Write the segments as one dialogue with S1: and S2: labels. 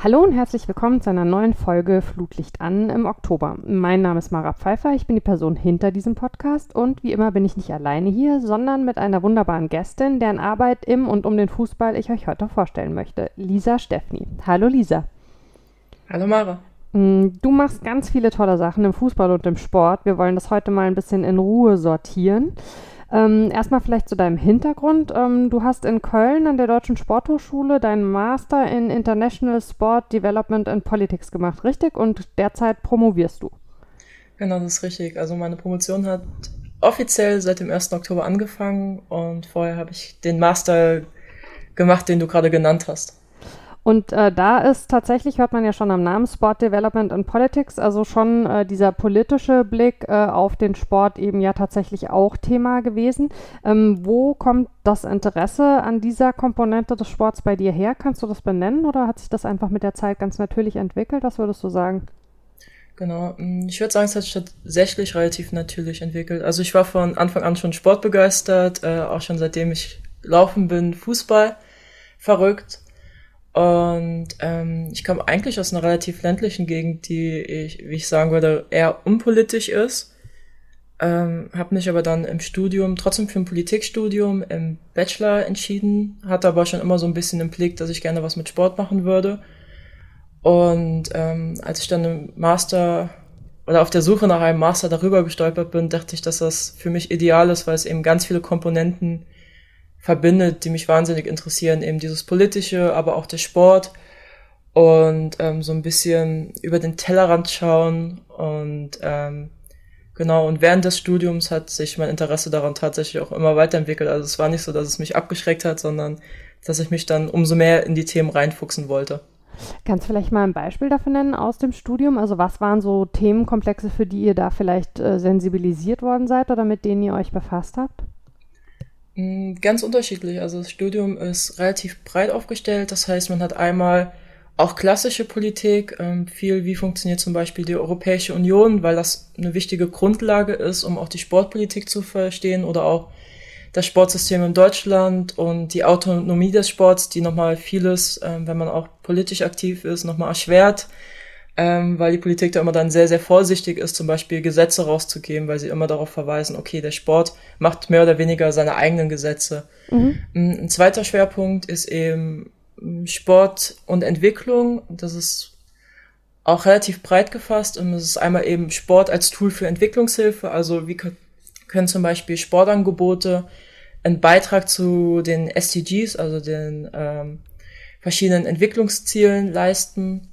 S1: Hallo und herzlich willkommen zu einer neuen Folge Flutlicht an im Oktober. Mein Name ist Mara Pfeiffer, ich bin die Person hinter diesem Podcast und wie immer bin ich nicht alleine hier, sondern mit einer wunderbaren Gästin, deren Arbeit im und um den Fußball ich euch heute vorstellen möchte, Lisa Steffni. Hallo Lisa.
S2: Hallo Mara.
S1: Mm, du machst ganz viele tolle Sachen im Fußball und im Sport. Wir wollen das heute mal ein bisschen in Ruhe sortieren. Ähm, erstmal vielleicht zu deinem Hintergrund. Ähm, du hast in Köln an der Deutschen Sporthochschule deinen Master in International Sport Development and Politics gemacht, richtig? Und derzeit promovierst du.
S2: Genau, das ist richtig. Also meine Promotion hat offiziell seit dem 1. Oktober angefangen und vorher habe ich den Master gemacht, den du gerade genannt hast.
S1: Und äh, da ist tatsächlich, hört man ja schon am Namen, Sport Development and Politics, also schon äh, dieser politische Blick äh, auf den Sport eben ja tatsächlich auch Thema gewesen. Ähm, wo kommt das Interesse an dieser Komponente des Sports bei dir her? Kannst du das benennen oder hat sich das einfach mit der Zeit ganz natürlich entwickelt? Was würdest du sagen?
S2: Genau, mm, ich würde sagen, es hat sich tatsächlich relativ natürlich entwickelt. Also ich war von Anfang an schon sportbegeistert, äh, auch schon seitdem ich laufen bin, Fußball verrückt. Und ähm, ich komme eigentlich aus einer relativ ländlichen Gegend, die ich, wie ich sagen würde, eher unpolitisch ist. Ähm, habe mich aber dann im Studium trotzdem für ein Politikstudium im Bachelor entschieden, hatte aber schon immer so ein bisschen im Blick, dass ich gerne was mit Sport machen würde. Und ähm, als ich dann im Master oder auf der Suche nach einem Master darüber gestolpert bin, dachte ich, dass das für mich ideal ist, weil es eben ganz viele Komponenten verbindet, die mich wahnsinnig interessieren. Eben dieses Politische, aber auch der Sport und ähm, so ein bisschen über den Tellerrand schauen und ähm, genau und während des Studiums hat sich mein Interesse daran tatsächlich auch immer weiterentwickelt. Also es war nicht so, dass es mich abgeschreckt hat, sondern dass ich mich dann umso mehr in die Themen reinfuchsen wollte.
S1: Kannst du vielleicht mal ein Beispiel dafür nennen aus dem Studium? Also was waren so Themenkomplexe, für die ihr da vielleicht äh, sensibilisiert worden seid oder mit denen ihr euch befasst habt?
S2: Mm, ganz unterschiedlich. Also das Studium ist relativ breit aufgestellt. Das heißt, man hat einmal auch klassische Politik, ähm, viel wie funktioniert zum Beispiel die Europäische Union, weil das eine wichtige Grundlage ist, um auch die Sportpolitik zu verstehen oder auch das Sportsystem in Deutschland und die Autonomie des Sports, die nochmal vieles, ähm, wenn man auch politisch aktiv ist, nochmal erschwert ähm, weil die Politik da immer dann sehr, sehr vorsichtig ist, zum Beispiel Gesetze rauszugeben, weil sie immer darauf verweisen, okay, der Sport macht mehr oder weniger seine eigenen Gesetze. Mhm. Ein zweiter Schwerpunkt ist eben Sport und Entwicklung. Das ist auch relativ breit gefasst und es ist einmal eben Sport als Tool für Entwicklungshilfe. Also wie können zum Beispiel Sportangebote einen Beitrag zu den SDGs, also den ähm, verschiedenen Entwicklungszielen leisten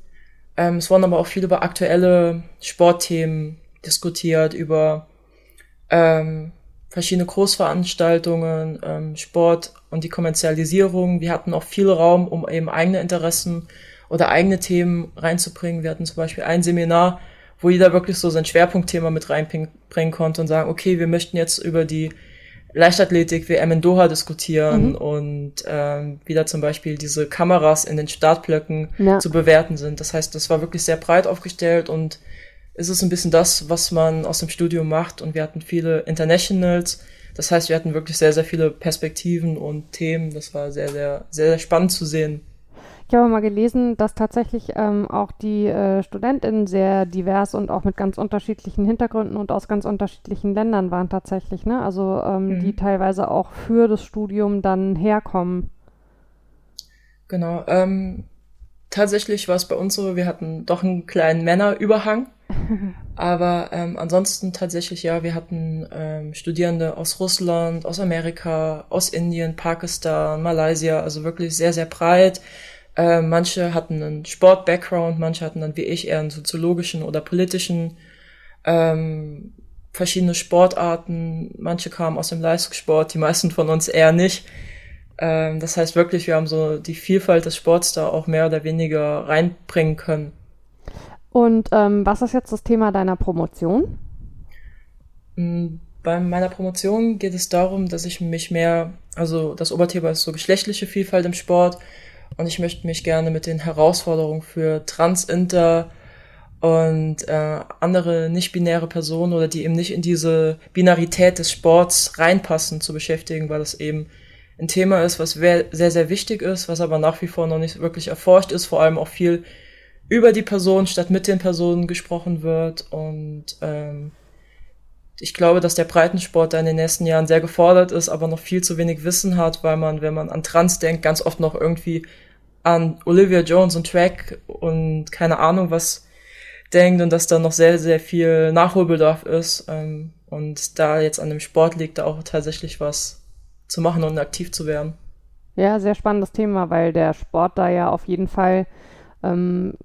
S2: ähm, es wurden aber auch viel über aktuelle Sportthemen diskutiert, über ähm, verschiedene Großveranstaltungen, ähm, Sport und die Kommerzialisierung. Wir hatten auch viel Raum, um eben eigene Interessen oder eigene Themen reinzubringen. Wir hatten zum Beispiel ein Seminar, wo jeder wirklich so sein Schwerpunktthema mit reinbringen konnte und sagen, okay, wir möchten jetzt über die Leichtathletik WM in Doha diskutieren mhm. und ähm, wieder zum Beispiel diese Kameras in den Startblöcken ja. zu bewerten sind. Das heißt, das war wirklich sehr breit aufgestellt und es ist ein bisschen das, was man aus dem Studium macht und wir hatten viele Internationals. Das heißt, wir hatten wirklich sehr, sehr viele Perspektiven und Themen. Das war sehr, sehr, sehr, sehr spannend zu sehen.
S1: Ich habe mal gelesen, dass tatsächlich ähm, auch die äh, StudentInnen sehr divers und auch mit ganz unterschiedlichen Hintergründen und aus ganz unterschiedlichen Ländern waren tatsächlich, ne? Also ähm, mhm. die teilweise auch für das Studium dann herkommen.
S2: Genau. Ähm, tatsächlich war es bei uns so, wir hatten doch einen kleinen Männerüberhang. Aber ähm, ansonsten tatsächlich ja, wir hatten ähm, Studierende aus Russland, aus Amerika, aus Indien, Pakistan, Malaysia, also wirklich sehr, sehr breit. Äh, manche hatten einen Sport-Background, manche hatten dann wie ich eher einen soziologischen oder politischen, ähm, verschiedene Sportarten, manche kamen aus dem Leistungssport, die meisten von uns eher nicht. Ähm, das heißt wirklich, wir haben so die Vielfalt des Sports da auch mehr oder weniger reinbringen können.
S1: Und ähm, was ist jetzt das Thema deiner Promotion?
S2: Mm, bei meiner Promotion geht es darum, dass ich mich mehr, also das Oberthema ist so geschlechtliche Vielfalt im Sport, und ich möchte mich gerne mit den Herausforderungen für Trans, Inter und äh, andere nicht-binäre Personen oder die eben nicht in diese Binarität des Sports reinpassen zu beschäftigen, weil das eben ein Thema ist, was sehr, sehr wichtig ist, was aber nach wie vor noch nicht wirklich erforscht ist, vor allem auch viel über die Person statt mit den Personen gesprochen wird. Und ähm, ich glaube, dass der Breitensport da in den nächsten Jahren sehr gefordert ist, aber noch viel zu wenig Wissen hat, weil man, wenn man an Trans denkt, ganz oft noch irgendwie an Olivia Jones und Track und keine Ahnung was denkt und dass da noch sehr, sehr viel Nachholbedarf ist. Ähm, und da jetzt an dem Sport liegt, da auch tatsächlich was zu machen und aktiv zu werden.
S1: Ja, sehr spannendes Thema, weil der Sport da ja auf jeden Fall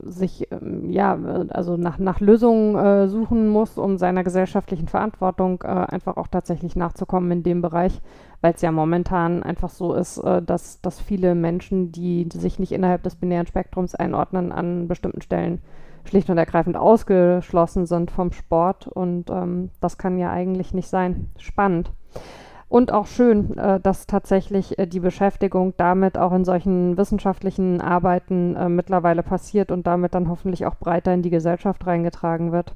S1: sich ähm, ja also nach, nach Lösungen äh, suchen muss, um seiner gesellschaftlichen Verantwortung äh, einfach auch tatsächlich nachzukommen in dem Bereich, weil es ja momentan einfach so ist, äh, dass, dass viele Menschen, die sich nicht innerhalb des binären Spektrums einordnen, an bestimmten Stellen schlicht und ergreifend ausgeschlossen sind vom Sport und ähm, das kann ja eigentlich nicht sein. Spannend. Und auch schön, äh, dass tatsächlich äh, die Beschäftigung damit auch in solchen wissenschaftlichen Arbeiten äh, mittlerweile passiert und damit dann hoffentlich auch breiter in die Gesellschaft reingetragen wird.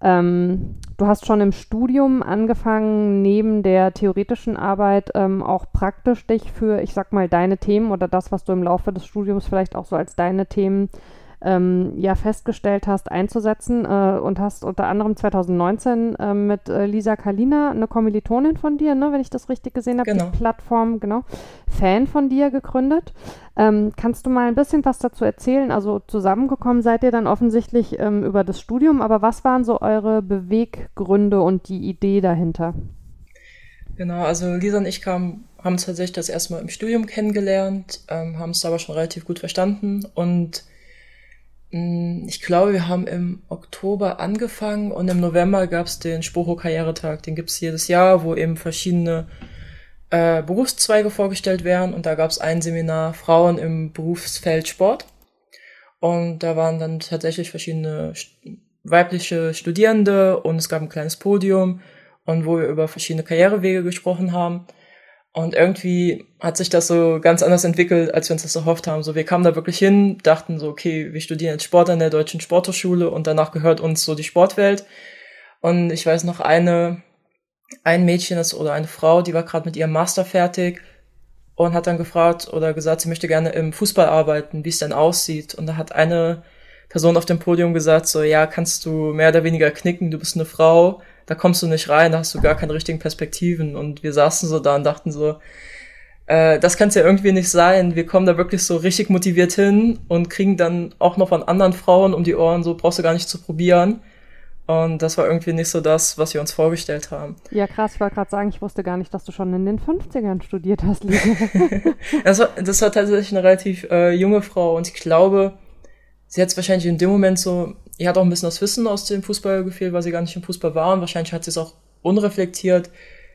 S1: Ähm, du hast schon im Studium angefangen, neben der theoretischen Arbeit ähm, auch praktisch dich für, ich sag mal, deine Themen oder das, was du im Laufe des Studiums vielleicht auch so als deine Themen ähm, ja festgestellt hast, einzusetzen äh, und hast unter anderem 2019 äh, mit äh, Lisa Kalina, eine Kommilitonin von dir, ne, wenn ich das richtig gesehen habe, genau. die Plattform, genau, Fan von dir gegründet. Ähm, kannst du mal ein bisschen was dazu erzählen? Also zusammengekommen seid ihr dann offensichtlich ähm, über das Studium, aber was waren so eure Beweggründe und die Idee dahinter?
S2: Genau, also Lisa und ich kamen, haben uns tatsächlich das erste Mal im Studium kennengelernt, ähm, haben es aber schon relativ gut verstanden und ich glaube, wir haben im Oktober angefangen und im November gab es den Sporo-Karrieretag. Den gibt es jedes Jahr, wo eben verschiedene äh, Berufszweige vorgestellt werden. Und da gab es ein Seminar Frauen im Berufsfeld Sport. Und da waren dann tatsächlich verschiedene weibliche Studierende und es gab ein kleines Podium und wo wir über verschiedene Karrierewege gesprochen haben. Und irgendwie hat sich das so ganz anders entwickelt, als wir uns das erhofft haben. So, wir kamen da wirklich hin, dachten so, okay, wir studieren jetzt Sport an der Deutschen Sporthochschule und danach gehört uns so die Sportwelt. Und ich weiß noch eine, ein Mädchen ist oder eine Frau, die war gerade mit ihrem Master fertig und hat dann gefragt oder gesagt, sie möchte gerne im Fußball arbeiten, wie es denn aussieht. Und da hat eine Person auf dem Podium gesagt, so, ja, kannst du mehr oder weniger knicken, du bist eine Frau, da kommst du nicht rein, da hast du gar keine richtigen Perspektiven. Und wir saßen so da und dachten so, äh, das kann es ja irgendwie nicht sein. Wir kommen da wirklich so richtig motiviert hin und kriegen dann auch noch von anderen Frauen um die Ohren, so brauchst du gar nicht zu probieren. Und das war irgendwie nicht so das, was wir uns vorgestellt haben.
S1: Ja, krass, ich wollte gerade sagen, ich wusste gar nicht, dass du schon in den 50ern studiert hast,
S2: das, war, das war tatsächlich eine relativ äh, junge Frau und ich glaube, sie hat es wahrscheinlich in dem Moment so ihr hat auch ein bisschen das Wissen aus dem Fußball gefehlt, weil sie gar nicht im Fußball war und wahrscheinlich hat sie es auch unreflektiert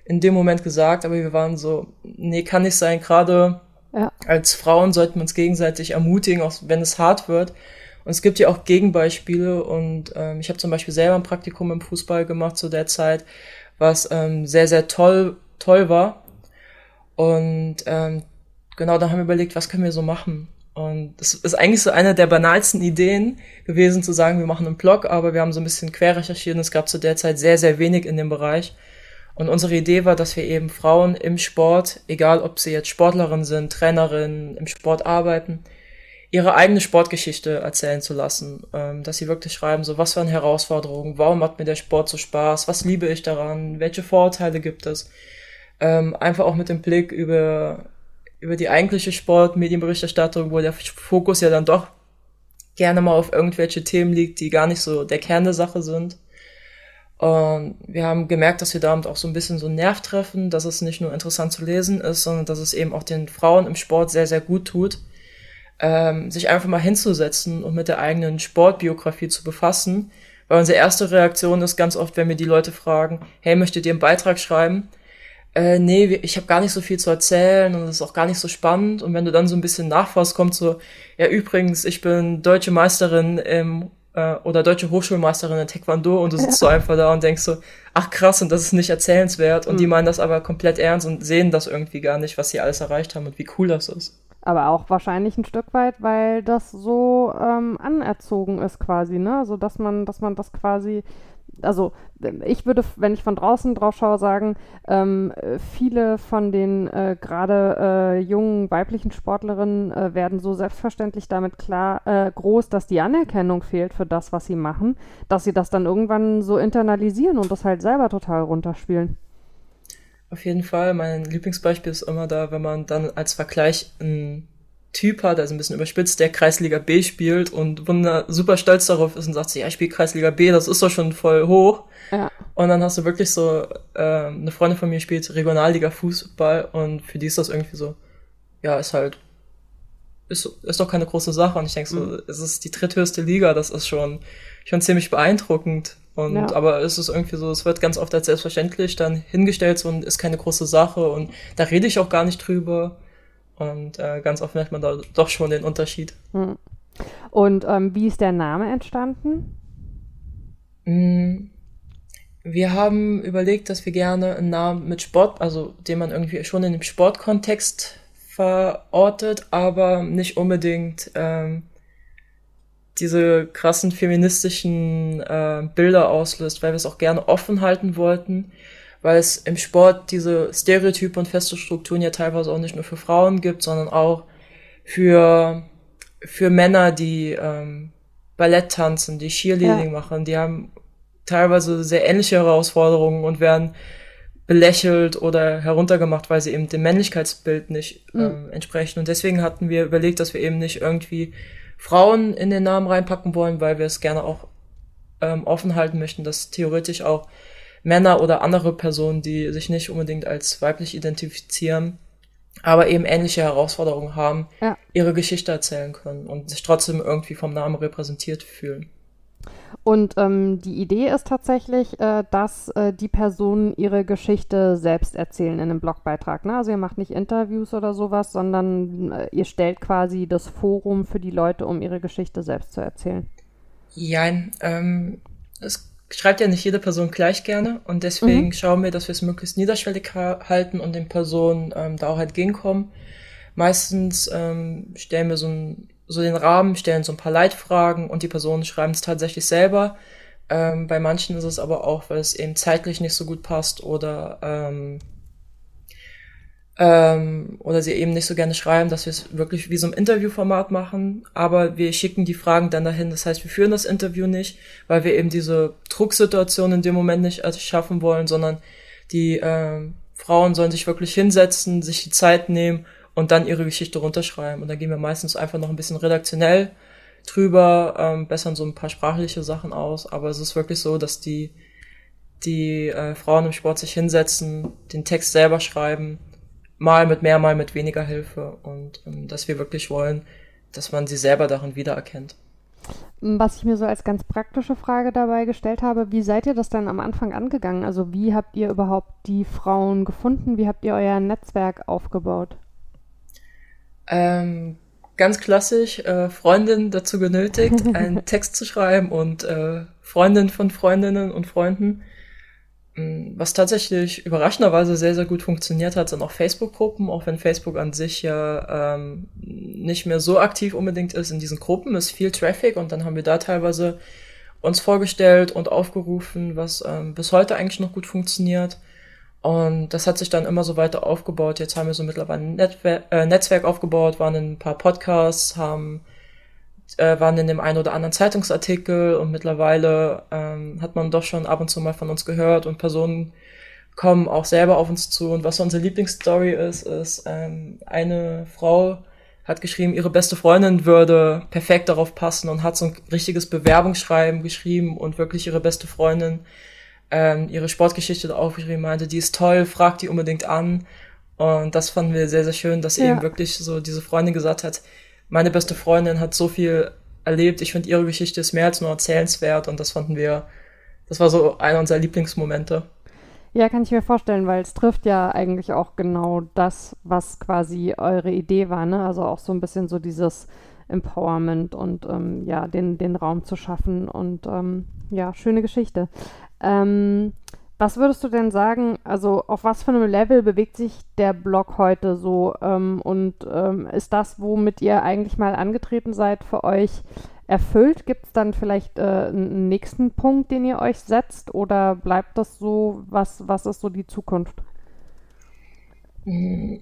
S2: in dem Moment gesagt, aber wir waren so, nee, kann nicht sein, gerade ja. als Frauen sollten wir uns gegenseitig ermutigen, auch wenn es hart wird. Und es gibt ja auch Gegenbeispiele und ähm, ich habe zum Beispiel selber ein Praktikum im Fußball gemacht zu der Zeit, was ähm, sehr, sehr toll, toll war. Und ähm, genau, da haben wir überlegt, was können wir so machen. Und das ist eigentlich so eine der banalsten Ideen gewesen, zu sagen, wir machen einen Blog, aber wir haben so ein bisschen quer recherchiert und es gab zu der Zeit sehr, sehr wenig in dem Bereich. Und unsere Idee war, dass wir eben Frauen im Sport, egal ob sie jetzt Sportlerin sind, Trainerin, im Sport arbeiten, ihre eigene Sportgeschichte erzählen zu lassen. Ähm, dass sie wirklich schreiben, so was waren Herausforderungen, warum hat mir der Sport so Spaß, was liebe ich daran, welche Vorurteile gibt es. Ähm, einfach auch mit dem Blick über über die eigentliche Sportmedienberichterstattung, wo der Fokus ja dann doch gerne mal auf irgendwelche Themen liegt, die gar nicht so der Kern der Sache sind. Und wir haben gemerkt, dass wir damit auch so ein bisschen so einen Nerv treffen, dass es nicht nur interessant zu lesen ist, sondern dass es eben auch den Frauen im Sport sehr, sehr gut tut, ähm, sich einfach mal hinzusetzen und mit der eigenen Sportbiografie zu befassen. Weil unsere erste Reaktion ist ganz oft, wenn wir die Leute fragen, hey, möchtet ihr einen Beitrag schreiben? Äh, nee, ich habe gar nicht so viel zu erzählen und es ist auch gar nicht so spannend. Und wenn du dann so ein bisschen nachfasst, kommt so, ja übrigens, ich bin deutsche Meisterin im äh, oder deutsche Hochschulmeisterin in Taekwondo und du sitzt so einfach da und denkst so, ach krass, und das ist nicht erzählenswert. Und mhm. die meinen das aber komplett ernst und sehen das irgendwie gar nicht, was sie alles erreicht haben und wie cool das ist.
S1: Aber auch wahrscheinlich ein Stück weit, weil das so ähm, anerzogen ist quasi, ne? Also dass man, dass man das quasi also ich würde, wenn ich von draußen drauf schaue, sagen, ähm, viele von den äh, gerade äh, jungen weiblichen Sportlerinnen äh, werden so selbstverständlich damit klar äh, groß, dass die Anerkennung fehlt für das, was sie machen, dass sie das dann irgendwann so internalisieren und das halt selber total runterspielen.
S2: Auf jeden Fall. Mein Lieblingsbeispiel ist immer da, wenn man dann als Vergleich ein Typ hat, also ein bisschen überspitzt, der Kreisliga B spielt und wunder super stolz darauf ist und sagt, ja, ich spiele Kreisliga B, das ist doch schon voll hoch. Ja. Und dann hast du wirklich so, äh, eine Freundin von mir spielt Regionalliga Fußball und für die ist das irgendwie so, ja, ist halt, ist, ist doch keine große Sache. Und ich denke so, mhm. es ist die dritthöchste Liga, das ist schon, schon ziemlich beeindruckend. Und ja. aber es ist irgendwie so, es wird ganz oft als selbstverständlich dann hingestellt so, und ist keine große Sache und da rede ich auch gar nicht drüber. Und äh, ganz oft merkt man da doch schon den Unterschied. Hm.
S1: Und ähm, wie ist der Name entstanden?
S2: Hm. Wir haben überlegt, dass wir gerne einen Namen mit Sport, also den man irgendwie schon in dem Sportkontext verortet, aber nicht unbedingt ähm, diese krassen feministischen äh, Bilder auslöst, weil wir es auch gerne offen halten wollten weil es im Sport diese Stereotype und feste Strukturen ja teilweise auch nicht nur für Frauen gibt, sondern auch für, für Männer, die ähm, Ballett tanzen, die Cheerleading ja. machen, die haben teilweise sehr ähnliche Herausforderungen und werden belächelt oder heruntergemacht, weil sie eben dem Männlichkeitsbild nicht mhm. ähm, entsprechen. Und deswegen hatten wir überlegt, dass wir eben nicht irgendwie Frauen in den Namen reinpacken wollen, weil wir es gerne auch ähm, offen halten möchten, dass theoretisch auch Männer oder andere Personen, die sich nicht unbedingt als weiblich identifizieren, aber eben ähnliche Herausforderungen haben, ja. ihre Geschichte erzählen können und sich trotzdem irgendwie vom Namen repräsentiert fühlen.
S1: Und ähm, die Idee ist tatsächlich, äh, dass äh, die Personen ihre Geschichte selbst erzählen in einem Blogbeitrag. Ne? Also ihr macht nicht Interviews oder sowas, sondern äh, ihr stellt quasi das Forum für die Leute, um ihre Geschichte selbst zu erzählen.
S2: Ja, ähm, es schreibt ja nicht jede Person gleich gerne und deswegen mhm. schauen wir, dass wir es möglichst niederschwellig halten und den Personen ähm, da auch entgegenkommen. Meistens ähm, stellen wir so, ein, so den Rahmen, stellen so ein paar Leitfragen und die Personen schreiben es tatsächlich selber. Ähm, bei manchen ist es aber auch, weil es eben zeitlich nicht so gut passt oder ähm, ähm, oder sie eben nicht so gerne schreiben, dass wir es wirklich wie so ein Interviewformat machen, aber wir schicken die Fragen dann dahin. Das heißt, wir führen das Interview nicht, weil wir eben diese Drucksituation in dem Moment nicht schaffen wollen, sondern die äh, Frauen sollen sich wirklich hinsetzen, sich die Zeit nehmen und dann ihre Geschichte runterschreiben. Und da gehen wir meistens einfach noch ein bisschen redaktionell drüber, ähm, bessern so ein paar sprachliche Sachen aus. Aber es ist wirklich so, dass die, die äh, Frauen im Sport sich hinsetzen, den Text selber schreiben mal mit mehr, mal mit weniger Hilfe und ähm, dass wir wirklich wollen, dass man sie selber darin wiedererkennt.
S1: Was ich mir so als ganz praktische Frage dabei gestellt habe, wie seid ihr das dann am Anfang angegangen? Also wie habt ihr überhaupt die Frauen gefunden? Wie habt ihr euer Netzwerk aufgebaut?
S2: Ähm, ganz klassisch, äh, Freundin dazu genötigt, einen Text zu schreiben und äh, Freundin von Freundinnen und Freunden was tatsächlich überraschenderweise sehr, sehr gut funktioniert hat, sind auch Facebook-Gruppen, auch wenn Facebook an sich ja ähm, nicht mehr so aktiv unbedingt ist in diesen Gruppen, ist viel Traffic und dann haben wir da teilweise uns vorgestellt und aufgerufen, was ähm, bis heute eigentlich noch gut funktioniert. Und das hat sich dann immer so weiter aufgebaut. Jetzt haben wir so mittlerweile ein Netwer äh, Netzwerk aufgebaut, waren in ein paar Podcasts, haben äh, waren in dem einen oder anderen Zeitungsartikel und mittlerweile ähm, hat man doch schon ab und zu mal von uns gehört und Personen kommen auch selber auf uns zu. Und was unsere Lieblingsstory ist, ist ähm, eine Frau hat geschrieben, ihre beste Freundin würde perfekt darauf passen und hat so ein richtiges Bewerbungsschreiben geschrieben und wirklich ihre beste Freundin ähm, ihre Sportgeschichte aufgeschrieben meinte, die ist toll, fragt die unbedingt an. Und das fanden wir sehr, sehr schön, dass ja. eben wirklich so diese Freundin gesagt hat, meine beste Freundin hat so viel erlebt. Ich finde, ihre Geschichte ist mehr als nur erzählenswert und das fanden wir, das war so einer unserer Lieblingsmomente.
S1: Ja, kann ich mir vorstellen, weil es trifft ja eigentlich auch genau das, was quasi eure Idee war, ne? Also auch so ein bisschen so dieses Empowerment und ähm, ja, den, den Raum zu schaffen und ähm, ja, schöne Geschichte. Ähm, was würdest du denn sagen, also auf was für einem Level bewegt sich der Blog heute so ähm, und ähm, ist das, womit ihr eigentlich mal angetreten seid für euch, erfüllt? Gibt es dann vielleicht äh, einen nächsten Punkt, den ihr euch setzt oder bleibt das so? Was, was ist so die Zukunft?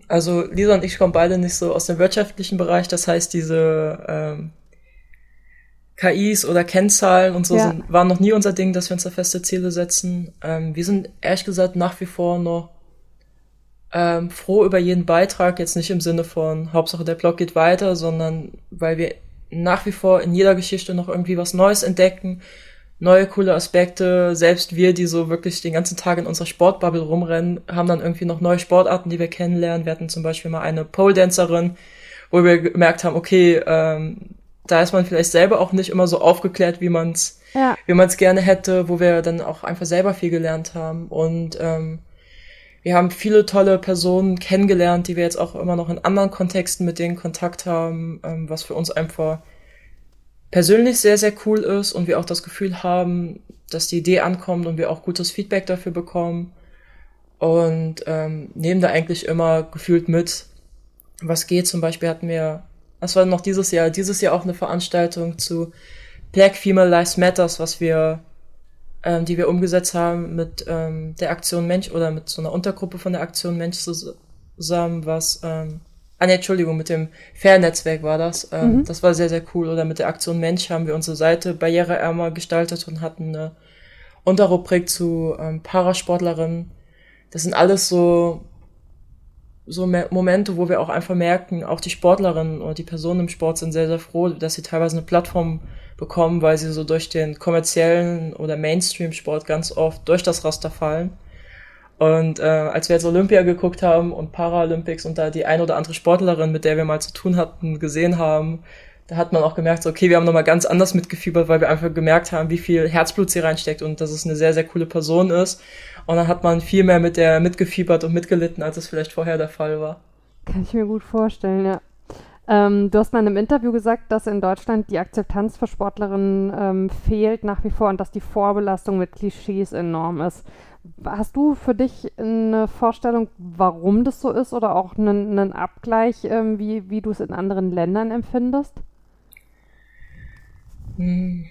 S2: Also Lisa und ich kommen beide nicht so aus dem wirtschaftlichen Bereich, das heißt diese ähm, KIs oder Kennzahlen und so ja. sind, waren noch nie unser Ding, dass wir uns da feste Ziele setzen. Ähm, wir sind ehrlich gesagt nach wie vor noch ähm, froh über jeden Beitrag, jetzt nicht im Sinne von Hauptsache der Blog geht weiter, sondern weil wir nach wie vor in jeder Geschichte noch irgendwie was Neues entdecken, neue coole Aspekte. Selbst wir, die so wirklich den ganzen Tag in unserer Sportbubble rumrennen, haben dann irgendwie noch neue Sportarten, die wir kennenlernen. Wir hatten zum Beispiel mal eine Pole-Dancerin, wo wir gemerkt haben, okay, ähm, da ist man vielleicht selber auch nicht immer so aufgeklärt, wie man es ja. wie man es gerne hätte, wo wir dann auch einfach selber viel gelernt haben. Und ähm, wir haben viele tolle Personen kennengelernt, die wir jetzt auch immer noch in anderen Kontexten mit denen Kontakt haben, ähm, was für uns einfach persönlich sehr, sehr cool ist und wir auch das Gefühl haben, dass die Idee ankommt und wir auch gutes Feedback dafür bekommen. Und ähm, nehmen da eigentlich immer gefühlt mit, was geht. Zum Beispiel hatten wir, das war noch dieses Jahr, dieses Jahr auch eine Veranstaltung zu Black Female Lives Matters, was wir, ähm, die wir umgesetzt haben mit ähm, der Aktion Mensch oder mit so einer Untergruppe von der Aktion Mensch zusammen, was ähm, Ah ne, Entschuldigung, mit dem Fair-Netzwerk war das. Ähm, mhm. Das war sehr, sehr cool. Oder mit der Aktion Mensch haben wir unsere Seite barriereärmer gestaltet und hatten eine Unterrubrik zu ähm, Parasportlerinnen. Das sind alles so, so Momente, wo wir auch einfach merken, auch die Sportlerinnen oder die Personen im Sport sind sehr, sehr froh, dass sie teilweise eine Plattform bekommen, weil sie so durch den kommerziellen oder Mainstream-Sport ganz oft durch das Raster fallen. Und äh, als wir jetzt Olympia geguckt haben und Paralympics und da die ein oder andere Sportlerin, mit der wir mal zu tun hatten, gesehen haben, da hat man auch gemerkt, so, okay, wir haben nochmal ganz anders mitgefiebert, weil wir einfach gemerkt haben, wie viel Herzblut sie reinsteckt und dass es eine sehr, sehr coole Person ist. Und dann hat man viel mehr mit der mitgefiebert und mitgelitten, als es vielleicht vorher der Fall war.
S1: Kann ich mir gut vorstellen, ja. Ähm, du hast mal in einem Interview gesagt, dass in Deutschland die Akzeptanz für Sportlerinnen ähm, fehlt nach wie vor und dass die Vorbelastung mit Klischees enorm ist. Hast du für dich eine Vorstellung, warum das so ist oder auch einen, einen Abgleich, ähm, wie, wie du es in anderen Ländern empfindest?
S2: Hm.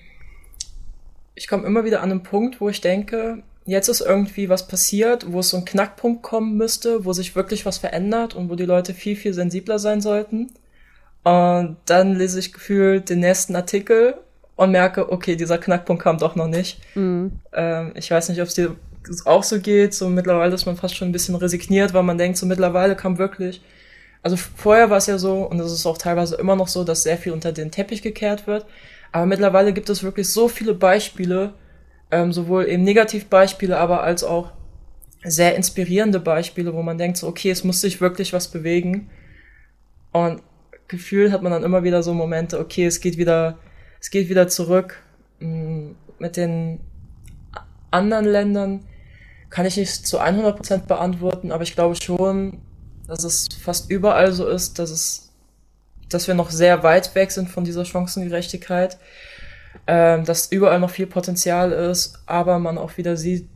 S2: Ich komme immer wieder an einen Punkt, wo ich denke, jetzt ist irgendwie was passiert, wo es so ein Knackpunkt kommen müsste, wo sich wirklich was verändert und wo die Leute viel, viel sensibler sein sollten. Und dann lese ich gefühlt den nächsten Artikel und merke, okay, dieser Knackpunkt kam doch noch nicht. Mhm. Ähm, ich weiß nicht, ob es dir auch so geht. So mittlerweile ist man fast schon ein bisschen resigniert, weil man denkt, so mittlerweile kam wirklich. Also vorher war es ja so, und es ist auch teilweise immer noch so, dass sehr viel unter den Teppich gekehrt wird. Aber mittlerweile gibt es wirklich so viele Beispiele, ähm, sowohl eben Negativbeispiele, aber als auch sehr inspirierende Beispiele, wo man denkt, so, okay, es muss sich wirklich was bewegen. Und gefühlt hat man dann immer wieder so Momente, okay, es geht wieder, es geht wieder zurück. Mm, mit den anderen Ländern kann ich nicht zu 100% beantworten, aber ich glaube schon, dass es fast überall so ist, dass es, dass wir noch sehr weit weg sind von dieser Chancengerechtigkeit, ähm, dass überall noch viel Potenzial ist, aber man auch wieder sieht,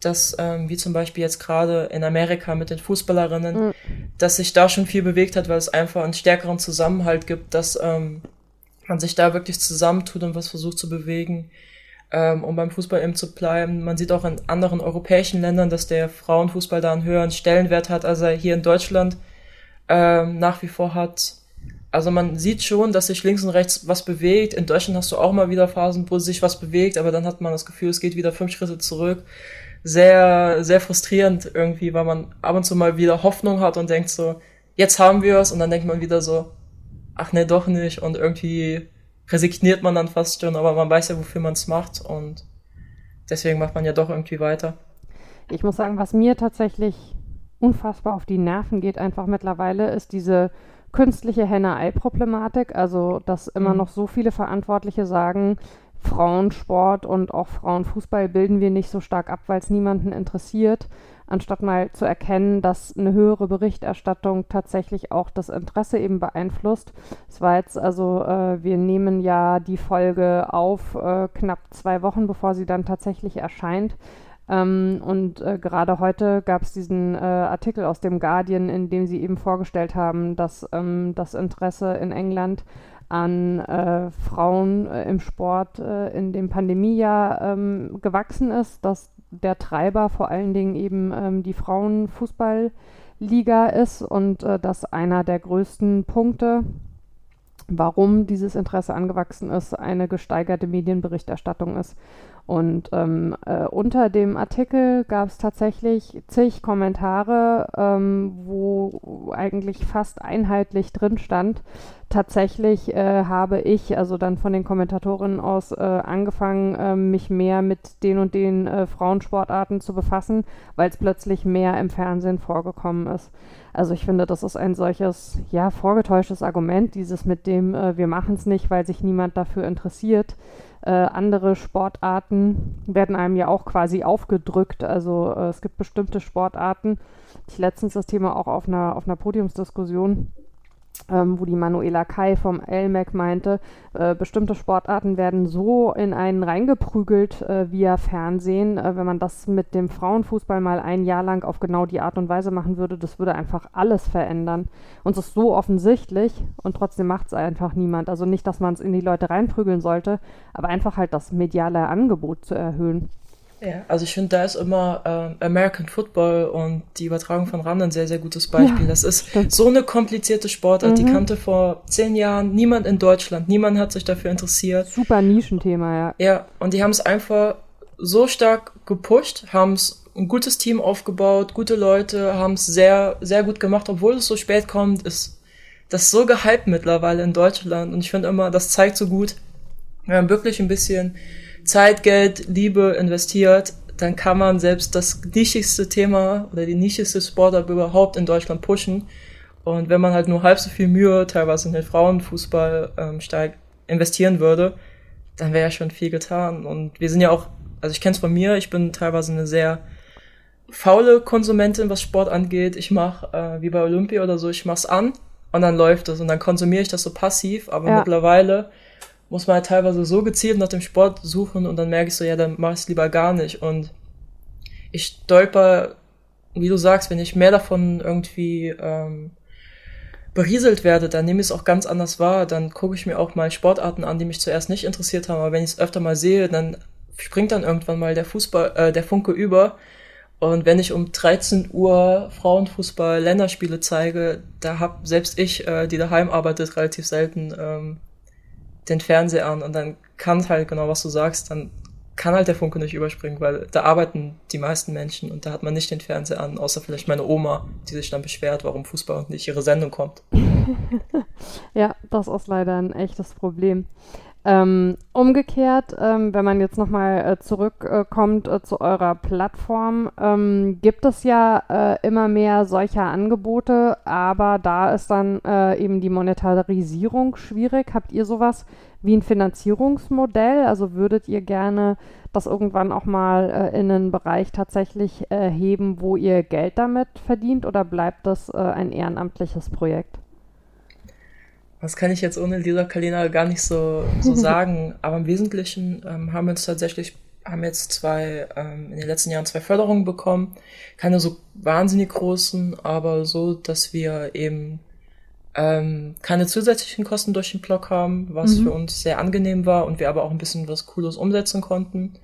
S2: dass, ähm, wie zum Beispiel jetzt gerade in Amerika mit den Fußballerinnen, mhm. dass sich da schon viel bewegt hat, weil es einfach einen stärkeren Zusammenhalt gibt, dass ähm, man sich da wirklich zusammentut und was versucht zu bewegen ähm, um beim Fußball eben zu bleiben. Man sieht auch in anderen europäischen Ländern, dass der Frauenfußball da einen höheren Stellenwert hat, als er hier in Deutschland ähm, nach wie vor hat. Also man sieht schon, dass sich links und rechts was bewegt. In Deutschland hast du auch mal wieder Phasen, wo sich was bewegt, aber dann hat man das Gefühl, es geht wieder fünf Schritte zurück. Sehr, sehr frustrierend irgendwie, weil man ab und zu mal wieder Hoffnung hat und denkt so, jetzt haben wir es und dann denkt man wieder so, ach nee, doch nicht und irgendwie resigniert man dann fast schon, aber man weiß ja, wofür man es macht und deswegen macht man ja doch irgendwie weiter.
S1: Ich muss sagen, was mir tatsächlich unfassbar auf die Nerven geht, einfach mittlerweile, ist diese künstliche Henne-Ei-Problematik. Also, dass immer mhm. noch so viele Verantwortliche sagen, Frauensport und auch Frauenfußball bilden wir nicht so stark ab, weil es niemanden interessiert anstatt mal zu erkennen, dass eine höhere Berichterstattung tatsächlich auch das Interesse eben beeinflusst. Es war jetzt also, äh, wir nehmen ja die Folge auf äh, knapp zwei Wochen, bevor sie dann tatsächlich erscheint. Ähm, und äh, gerade heute gab es diesen äh, Artikel aus dem Guardian, in dem sie eben vorgestellt haben, dass ähm, das Interesse in England an äh, Frauen äh, im Sport äh, in dem Pandemiejahr ähm, gewachsen ist, dass der Treiber vor allen Dingen eben ähm, die Frauenfußballliga ist und äh, dass einer der größten Punkte, warum dieses Interesse angewachsen ist, eine gesteigerte Medienberichterstattung ist. Und ähm, äh, unter dem Artikel gab es tatsächlich zig Kommentare, ähm, wo eigentlich fast einheitlich drin stand. Tatsächlich äh, habe ich, also dann von den Kommentatorinnen aus, äh, angefangen, äh, mich mehr mit den und den äh, Frauensportarten zu befassen, weil es plötzlich mehr im Fernsehen vorgekommen ist. Also ich finde, das ist ein solches, ja, vorgetäuschtes Argument, dieses mit dem, äh, wir machen es nicht, weil sich niemand dafür interessiert äh, andere Sportarten werden einem ja auch quasi aufgedrückt. Also äh, es gibt bestimmte Sportarten. Ich letztens das Thema auch auf einer, auf einer Podiumsdiskussion ähm, wo die Manuela Kai vom LMAC meinte, äh, bestimmte Sportarten werden so in einen reingeprügelt äh, via Fernsehen. Äh, wenn man das mit dem Frauenfußball mal ein Jahr lang auf genau die Art und Weise machen würde, das würde einfach alles verändern. Und es ist so offensichtlich und trotzdem macht es einfach niemand. Also nicht, dass man es in die Leute reinprügeln sollte, aber einfach halt das mediale Angebot zu erhöhen.
S2: Ja, also ich finde, da ist immer äh, American Football und die Übertragung von RAN ein sehr, sehr gutes Beispiel. Ja, das ist stimmt. so eine komplizierte Sportart, mhm. die kannte vor zehn Jahren niemand in Deutschland, niemand hat sich dafür interessiert.
S1: Super Nischenthema, ja.
S2: Ja, und die haben es einfach so stark gepusht, haben es ein gutes Team aufgebaut, gute Leute, haben es sehr, sehr gut gemacht, obwohl es so spät kommt, ist das so gehypt mittlerweile in Deutschland und ich finde immer, das zeigt so gut, wir haben wirklich ein bisschen Zeit, Geld, Liebe investiert, dann kann man selbst das nischigste Thema oder die nischigste Sportart überhaupt in Deutschland pushen. Und wenn man halt nur halb so viel Mühe teilweise in den Frauenfußball ähm, steig, investieren würde, dann wäre ja schon viel getan. Und wir sind ja auch, also ich kenne es von mir, ich bin teilweise eine sehr faule Konsumentin, was Sport angeht. Ich mache, äh, wie bei Olympia oder so, ich mach's an und dann läuft es und dann konsumiere ich das so passiv. Aber ja. mittlerweile muss man halt teilweise so gezielt nach dem Sport suchen und dann merke ich so, ja, dann mach ich es lieber gar nicht. Und ich stolper, wie du sagst, wenn ich mehr davon irgendwie ähm, berieselt werde, dann nehme ich es auch ganz anders wahr. Dann gucke ich mir auch mal Sportarten an, die mich zuerst nicht interessiert haben. Aber wenn ich es öfter mal sehe, dann springt dann irgendwann mal der Fußball, äh, der Funke über. Und wenn ich um 13 Uhr Frauenfußball Länderspiele zeige, da hab selbst ich, äh, die daheim arbeitet, relativ selten ähm, den Fernseher an und dann kann halt genau, was du sagst, dann kann halt der Funke nicht überspringen, weil da arbeiten die meisten Menschen und da hat man nicht den Fernseher an, außer vielleicht meine Oma, die sich dann beschwert, warum Fußball und nicht ihre Sendung kommt.
S1: ja, das ist leider ein echtes Problem. Ähm, umgekehrt, ähm, wenn man jetzt nochmal äh, zurückkommt äh, zu eurer Plattform, ähm, gibt es ja äh, immer mehr solcher Angebote, aber da ist dann äh, eben die Monetarisierung schwierig. Habt ihr sowas wie ein Finanzierungsmodell? Also würdet ihr gerne das irgendwann auch mal äh, in einen Bereich tatsächlich äh, heben, wo ihr Geld damit verdient oder bleibt das ein ehrenamtliches Projekt?
S2: Das kann ich jetzt ohne Lisa Kalina gar nicht so, so sagen. Aber im Wesentlichen ähm, haben wir uns tatsächlich, haben jetzt zwei, ähm, in den letzten Jahren zwei Förderungen bekommen. Keine so wahnsinnig großen, aber so, dass wir eben ähm, keine zusätzlichen Kosten durch den Blog haben, was mhm. für uns sehr angenehm war und wir aber auch ein bisschen was Cooles umsetzen konnten.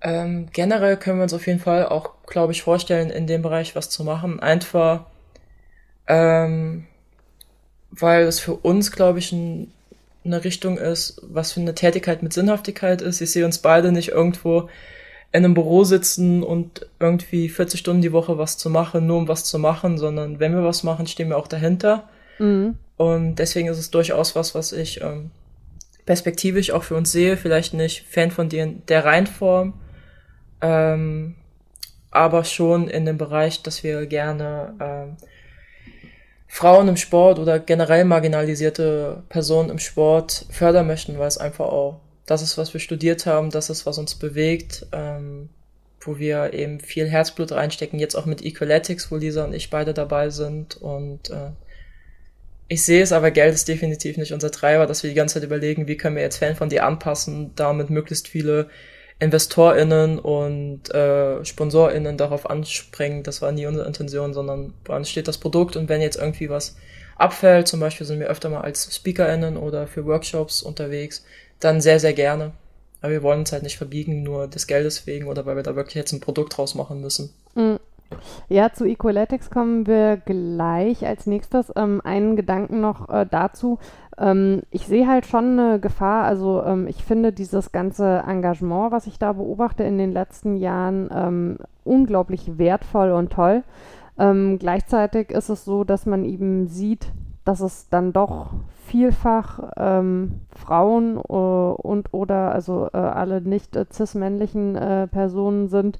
S2: Ähm, generell können wir uns auf jeden Fall auch, glaube ich, vorstellen, in dem Bereich was zu machen. Einfach ähm, weil es für uns, glaube ich, ein, eine Richtung ist, was für eine Tätigkeit mit Sinnhaftigkeit ist. Ich sehe uns beide nicht irgendwo in einem Büro sitzen und irgendwie 40 Stunden die Woche was zu machen, nur um was zu machen, sondern wenn wir was machen, stehen wir auch dahinter. Mhm. Und deswegen ist es durchaus was, was ich ähm, perspektivisch auch für uns sehe. Vielleicht nicht Fan von der, der Reinform, ähm, aber schon in dem Bereich, dass wir gerne ähm, Frauen im Sport oder generell marginalisierte Personen im Sport fördern möchten, weil es einfach auch das ist, was wir studiert haben, das ist, was uns bewegt, ähm, wo wir eben viel Herzblut reinstecken, jetzt auch mit Equaletics, wo Lisa und ich beide dabei sind. Und äh, ich sehe es, aber Geld ist definitiv nicht unser Treiber, dass wir die ganze Zeit überlegen, wie können wir jetzt Fan von dir anpassen, damit möglichst viele InvestorInnen und äh, SponsorInnen darauf anspringen. Das war nie unsere Intention, sondern uns steht das Produkt und wenn jetzt irgendwie was abfällt, zum Beispiel sind wir öfter mal als SpeakerInnen oder für Workshops unterwegs, dann sehr, sehr gerne. Aber wir wollen uns halt nicht verbiegen, nur des Geldes wegen oder weil wir da wirklich jetzt ein Produkt draus machen müssen.
S1: Mhm. Ja, zu Equaletics kommen wir gleich als nächstes. Ähm, einen Gedanken noch äh, dazu. Ähm, ich sehe halt schon eine Gefahr. Also ähm, ich finde dieses ganze Engagement, was ich da beobachte in den letzten Jahren, ähm, unglaublich wertvoll und toll. Ähm, gleichzeitig ist es so, dass man eben sieht, dass es dann doch vielfach ähm, Frauen äh, und oder also äh, alle nicht äh, cis-männlichen äh, Personen sind,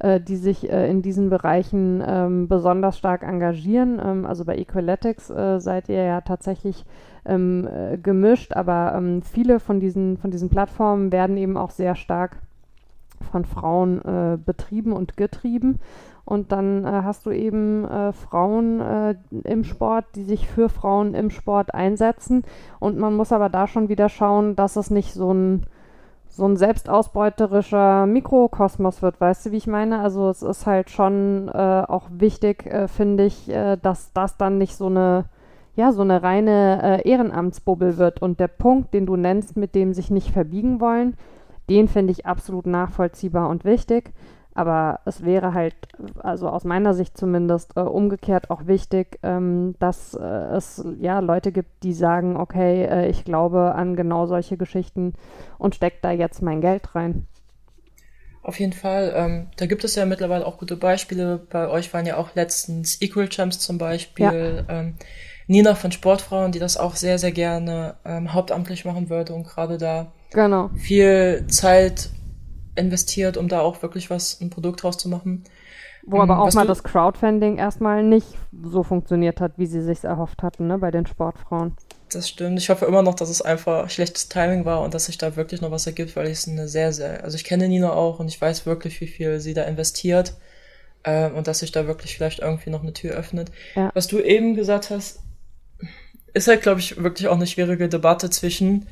S1: äh, die sich äh, in diesen Bereichen ähm, besonders stark engagieren. Ähm, also bei Equaletics äh, seid ihr ja tatsächlich ähm, äh, gemischt, aber ähm, viele von diesen, von diesen Plattformen werden eben auch sehr stark von Frauen äh, betrieben und getrieben. Und dann äh, hast du eben äh, Frauen äh, im Sport, die sich für Frauen im Sport einsetzen. Und man muss aber da schon wieder schauen, dass es nicht so ein so ein selbstausbeuterischer Mikrokosmos wird, weißt du, wie ich meine? Also es ist halt schon äh, auch wichtig, äh, finde ich, äh, dass das dann nicht so eine, ja, so eine reine äh, Ehrenamtsbubbel wird. Und der Punkt, den du nennst, mit dem sich nicht verbiegen wollen, den finde ich absolut nachvollziehbar und wichtig. Aber es wäre halt, also aus meiner Sicht zumindest, äh, umgekehrt auch wichtig, ähm, dass äh, es ja Leute gibt, die sagen, okay, äh, ich glaube an genau solche Geschichten und stecke da jetzt mein Geld rein.
S2: Auf jeden Fall. Ähm, da gibt es ja mittlerweile auch gute Beispiele. Bei euch waren ja auch letztens Equal Champs zum Beispiel. Ja. Ähm, Nina von Sportfrauen, die das auch sehr, sehr gerne ähm, hauptamtlich machen würde und gerade da genau. viel Zeit investiert, um da auch wirklich was, ein Produkt draus zu machen.
S1: Wo aber ähm, auch mal das Crowdfunding erstmal nicht so funktioniert hat, wie sie sich erhofft hatten, ne, bei den Sportfrauen.
S2: Das stimmt. Ich hoffe immer noch, dass es einfach schlechtes Timing war und dass sich da wirklich noch was ergibt, weil ich es eine sehr, sehr, also ich kenne Nina auch und ich weiß wirklich, wie viel sie da investiert äh, und dass sich da wirklich vielleicht irgendwie noch eine Tür öffnet. Ja. Was du eben gesagt hast, ist halt, glaube ich, wirklich auch eine schwierige Debatte zwischen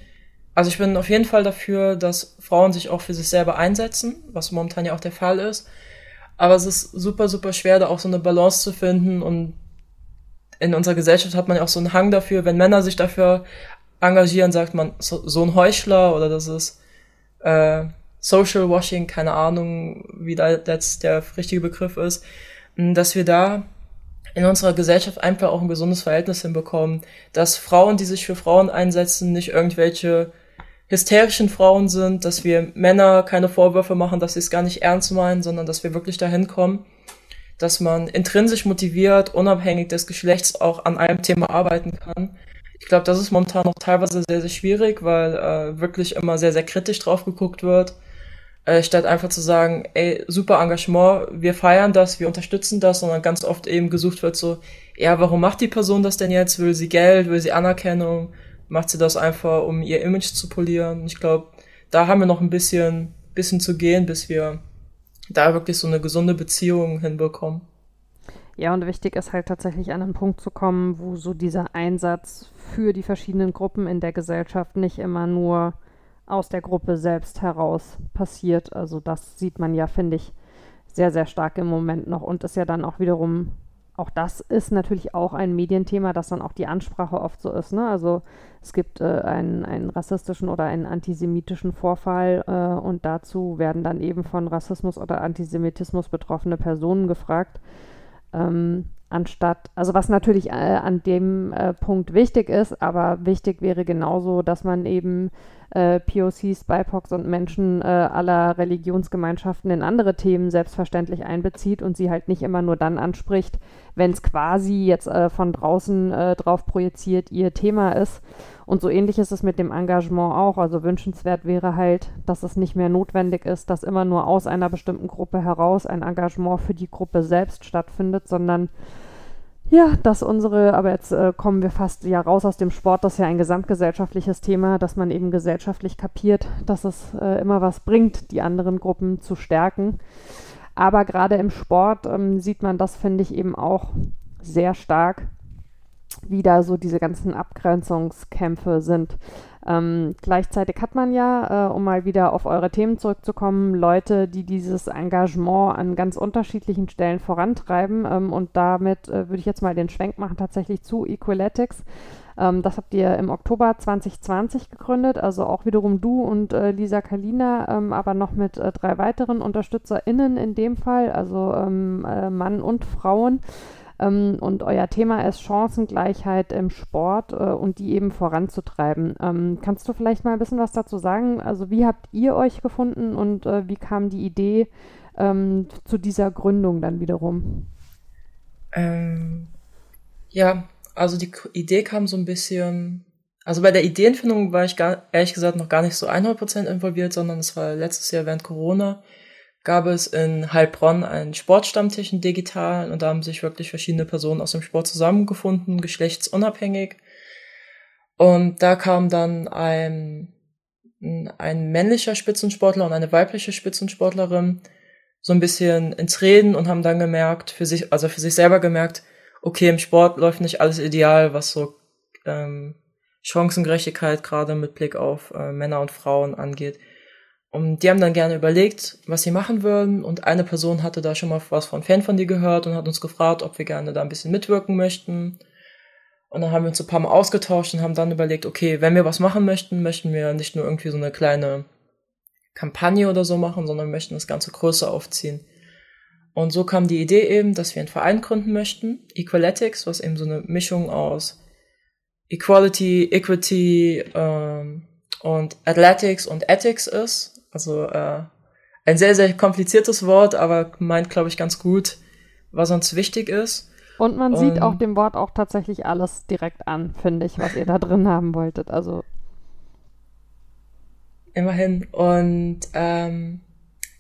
S2: also ich bin auf jeden Fall dafür, dass Frauen sich auch für sich selber einsetzen, was momentan ja auch der Fall ist. Aber es ist super, super schwer, da auch so eine Balance zu finden. Und in unserer Gesellschaft hat man ja auch so einen Hang dafür, wenn Männer sich dafür engagieren, sagt man so, so ein Heuchler oder das ist äh, Social Washing, keine Ahnung, wie da jetzt der richtige Begriff ist, dass wir da in unserer Gesellschaft einfach auch ein gesundes Verhältnis hinbekommen, dass Frauen, die sich für Frauen einsetzen, nicht irgendwelche hysterischen Frauen sind, dass wir Männer keine Vorwürfe machen, dass sie es gar nicht ernst meinen, sondern dass wir wirklich dahin kommen, dass man intrinsisch motiviert, unabhängig des Geschlechts auch an einem Thema arbeiten kann. Ich glaube, das ist momentan noch teilweise sehr, sehr schwierig, weil äh, wirklich immer sehr, sehr kritisch drauf geguckt wird, äh, statt einfach zu sagen, ey, super Engagement, wir feiern das, wir unterstützen das, sondern ganz oft eben gesucht wird so, ja, warum macht die Person das denn jetzt? Will sie Geld, will sie Anerkennung? macht sie das einfach, um ihr Image zu polieren. Ich glaube, da haben wir noch ein bisschen, bisschen zu gehen, bis wir da wirklich so eine gesunde Beziehung hinbekommen.
S1: Ja, und wichtig ist halt tatsächlich an einen Punkt zu kommen, wo so dieser Einsatz für die verschiedenen Gruppen in der Gesellschaft nicht immer nur aus der Gruppe selbst heraus passiert. Also das sieht man ja, finde ich, sehr, sehr stark im Moment noch und ist ja dann auch wiederum auch das ist natürlich auch ein Medienthema, dass dann auch die Ansprache oft so ist. Ne? Also es gibt äh, einen, einen rassistischen oder einen antisemitischen Vorfall äh, und dazu werden dann eben von Rassismus oder Antisemitismus betroffene Personen gefragt. Ähm, anstatt, also was natürlich äh, an dem äh, Punkt wichtig ist, aber wichtig wäre genauso, dass man eben äh, POCs, BIPOCs und Menschen äh, aller Religionsgemeinschaften in andere Themen selbstverständlich einbezieht und sie halt nicht immer nur dann anspricht, wenn es quasi jetzt äh, von draußen äh, drauf projiziert ihr Thema ist. Und so ähnlich ist es mit dem Engagement auch. Also wünschenswert wäre halt, dass es nicht mehr notwendig ist, dass immer nur aus einer bestimmten Gruppe heraus ein Engagement für die Gruppe selbst stattfindet, sondern ja, dass unsere, aber jetzt äh, kommen wir fast ja raus aus dem Sport, das ist ja ein gesamtgesellschaftliches Thema, dass man eben gesellschaftlich kapiert, dass es äh, immer was bringt, die anderen Gruppen zu stärken. Aber gerade im Sport ähm, sieht man das, finde ich, eben auch sehr stark, wie da so diese ganzen Abgrenzungskämpfe sind. Ähm, gleichzeitig hat man ja, äh, um mal wieder auf eure Themen zurückzukommen, Leute, die dieses Engagement an ganz unterschiedlichen Stellen vorantreiben. Ähm, und damit äh, würde ich jetzt mal den Schwenk machen tatsächlich zu Equaletics. Ähm, das habt ihr im Oktober 2020 gegründet, also auch wiederum du und äh, Lisa Kalina, ähm, aber noch mit äh, drei weiteren UnterstützerInnen in dem Fall, also ähm, äh, Mann und Frauen. Ähm, und euer Thema ist Chancengleichheit im Sport äh, und die eben voranzutreiben. Ähm, kannst du vielleicht mal ein bisschen was dazu sagen? Also wie habt ihr euch gefunden und äh, wie kam die Idee ähm, zu dieser Gründung dann wiederum?
S2: Ähm, ja, also die Idee kam so ein bisschen, also bei der Ideenfindung war ich gar, ehrlich gesagt noch gar nicht so 100% involviert, sondern es war letztes Jahr während Corona gab es in Heilbronn einen Sportstammtisch in digital und da haben sich wirklich verschiedene Personen aus dem Sport zusammengefunden, geschlechtsunabhängig. Und da kam dann ein, ein männlicher Spitzensportler und eine weibliche Spitzensportlerin so ein bisschen ins Reden und haben dann gemerkt, für sich, also für sich selber gemerkt, okay, im Sport läuft nicht alles ideal, was so ähm, Chancengerechtigkeit gerade mit Blick auf äh, Männer und Frauen angeht. Und die haben dann gerne überlegt, was sie machen würden. Und eine Person hatte da schon mal was von Fan von dir gehört und hat uns gefragt, ob wir gerne da ein bisschen mitwirken möchten. Und dann haben wir uns ein paar Mal ausgetauscht und haben dann überlegt, okay, wenn wir was machen möchten, möchten wir nicht nur irgendwie so eine kleine Kampagne oder so machen, sondern möchten das Ganze größer aufziehen. Und so kam die Idee eben, dass wir einen Verein gründen möchten, Equaletics, was eben so eine Mischung aus Equality, Equity ähm, und Athletics und Ethics ist. Also äh, ein sehr, sehr kompliziertes Wort, aber meint, glaube ich, ganz gut, was uns wichtig ist.
S1: Und man und, sieht auch dem Wort auch tatsächlich alles direkt an, finde ich, was ihr da drin haben wolltet. Also
S2: immerhin. Und ähm,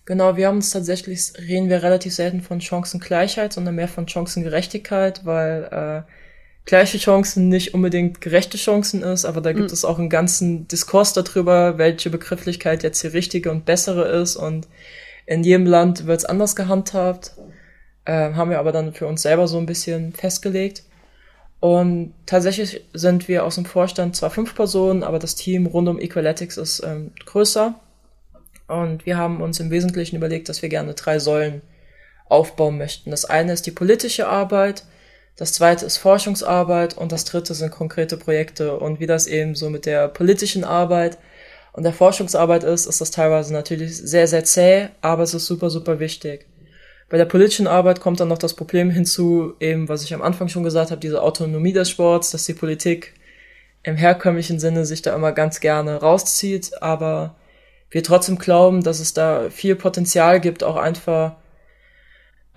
S2: genau, wir haben uns tatsächlich, reden wir relativ selten von Chancengleichheit, sondern mehr von Chancengerechtigkeit, weil äh, gleiche Chancen nicht unbedingt gerechte Chancen ist, aber da gibt mhm. es auch einen ganzen Diskurs darüber, welche Begrifflichkeit jetzt die richtige und bessere ist und in jedem Land wird es anders gehandhabt. Äh, haben wir aber dann für uns selber so ein bisschen festgelegt. Und tatsächlich sind wir aus dem Vorstand zwar fünf Personen, aber das Team rund um Equaletics ist ähm, größer. Und wir haben uns im Wesentlichen überlegt, dass wir gerne drei Säulen aufbauen möchten. Das eine ist die politische Arbeit, das zweite ist Forschungsarbeit und das dritte sind konkrete Projekte. Und wie das eben so mit der politischen Arbeit und der Forschungsarbeit ist, ist das teilweise natürlich sehr, sehr zäh, aber es ist super, super wichtig. Bei der politischen Arbeit kommt dann noch das Problem hinzu, eben was ich am Anfang schon gesagt habe, diese Autonomie des Sports, dass die Politik im herkömmlichen Sinne sich da immer ganz gerne rauszieht, aber wir trotzdem glauben, dass es da viel Potenzial gibt, auch einfach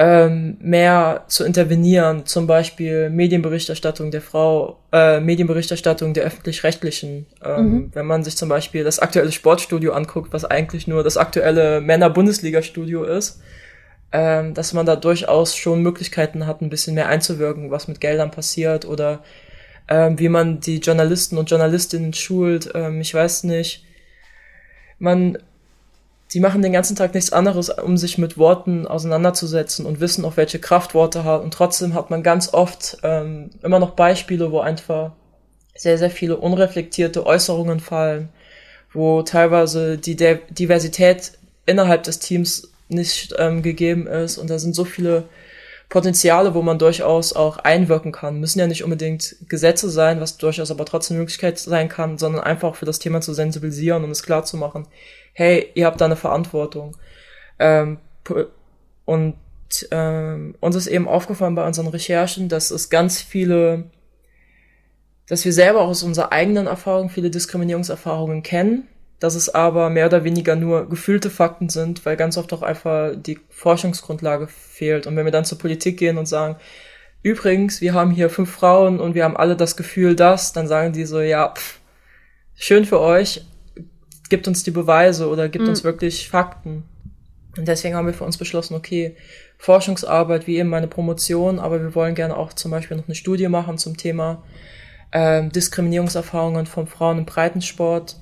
S2: ähm, mehr zu intervenieren, zum Beispiel Medienberichterstattung der Frau, äh, Medienberichterstattung der öffentlich-rechtlichen. Ähm, mhm. Wenn man sich zum Beispiel das aktuelle Sportstudio anguckt, was eigentlich nur das aktuelle Männer-Bundesliga-Studio ist, ähm, dass man da durchaus schon Möglichkeiten hat, ein bisschen mehr einzuwirken, was mit Geldern passiert oder ähm, wie man die Journalisten und Journalistinnen schult. Ähm, ich weiß nicht. Man die machen den ganzen Tag nichts anderes, um sich mit Worten auseinanderzusetzen und wissen auch, welche Kraft Worte haben. Und trotzdem hat man ganz oft ähm, immer noch Beispiele, wo einfach sehr, sehr viele unreflektierte Äußerungen fallen, wo teilweise die De Diversität innerhalb des Teams nicht ähm, gegeben ist. Und da sind so viele Potenziale, wo man durchaus auch einwirken kann. Müssen ja nicht unbedingt Gesetze sein, was durchaus aber trotzdem eine Möglichkeit sein kann, sondern einfach für das Thema zu sensibilisieren und es klar zu machen, hey, ihr habt da eine Verantwortung. Ähm, und ähm, uns ist eben aufgefallen bei unseren Recherchen, dass es ganz viele, dass wir selber aus unserer eigenen Erfahrung viele Diskriminierungserfahrungen kennen, dass es aber mehr oder weniger nur gefühlte Fakten sind, weil ganz oft auch einfach die Forschungsgrundlage fehlt. Und wenn wir dann zur Politik gehen und sagen, übrigens, wir haben hier fünf Frauen und wir haben alle das Gefühl, dass, dann sagen die so, ja, pff, schön für euch, gibt uns die Beweise oder gibt mhm. uns wirklich Fakten. Und deswegen haben wir für uns beschlossen, okay, Forschungsarbeit wie eben meine Promotion, aber wir wollen gerne auch zum Beispiel noch eine Studie machen zum Thema ähm, Diskriminierungserfahrungen von Frauen im Breitensport,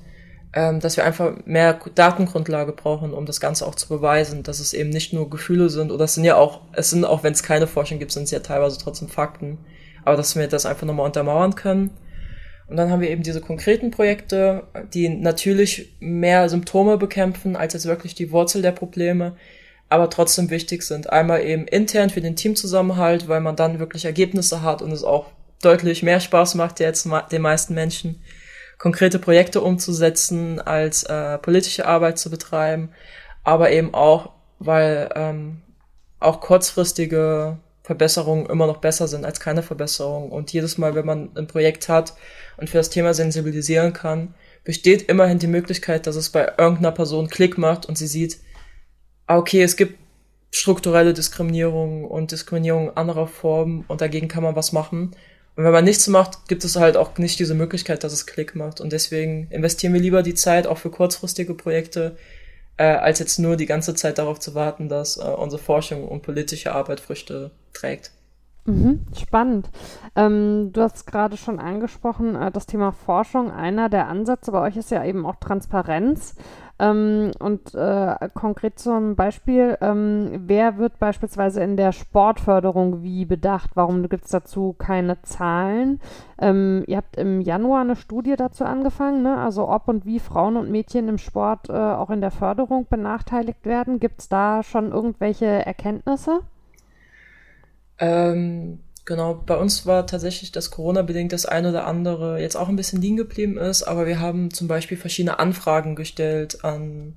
S2: ähm, dass wir einfach mehr Datengrundlage brauchen, um das Ganze auch zu beweisen, dass es eben nicht nur Gefühle sind oder es sind ja auch, es sind auch, wenn es keine Forschung gibt, sind es ja teilweise trotzdem Fakten. aber dass wir das einfach nochmal untermauern können. Und dann haben wir eben diese konkreten Projekte, die natürlich mehr Symptome bekämpfen, als jetzt wirklich die Wurzel der Probleme, aber trotzdem wichtig sind. Einmal eben intern für den Teamzusammenhalt, weil man dann wirklich Ergebnisse hat und es auch deutlich mehr Spaß macht jetzt den meisten Menschen, konkrete Projekte umzusetzen, als äh, politische Arbeit zu betreiben, aber eben auch, weil ähm, auch kurzfristige Verbesserungen immer noch besser sind als keine Verbesserungen. Und jedes Mal, wenn man ein Projekt hat und für das Thema sensibilisieren kann, besteht immerhin die Möglichkeit, dass es bei irgendeiner Person Klick macht und sie sieht, ah, okay, es gibt strukturelle Diskriminierung und Diskriminierung anderer Formen und dagegen kann man was machen. Und wenn man nichts macht, gibt es halt auch nicht diese Möglichkeit, dass es Klick macht. Und deswegen investieren wir lieber die Zeit auch für kurzfristige Projekte, äh, als jetzt nur die ganze Zeit darauf zu warten, dass äh, unsere Forschung und politische Arbeit Früchte trägt.
S1: Mhm, spannend. Ähm, du hast gerade schon angesprochen, äh, das Thema Forschung. Einer der Ansätze bei euch ist ja eben auch Transparenz. Ähm, und äh, konkret zum Beispiel, ähm, wer wird beispielsweise in der Sportförderung wie bedacht? Warum gibt es dazu keine Zahlen? Ähm, ihr habt im Januar eine Studie dazu angefangen, ne? also ob und wie Frauen und Mädchen im Sport äh, auch in der Förderung benachteiligt werden. Gibt es da schon irgendwelche Erkenntnisse?
S2: Ähm, Genau, bei uns war tatsächlich das Corona-bedingt das ein oder andere jetzt auch ein bisschen liegen geblieben ist, aber wir haben zum Beispiel verschiedene Anfragen gestellt an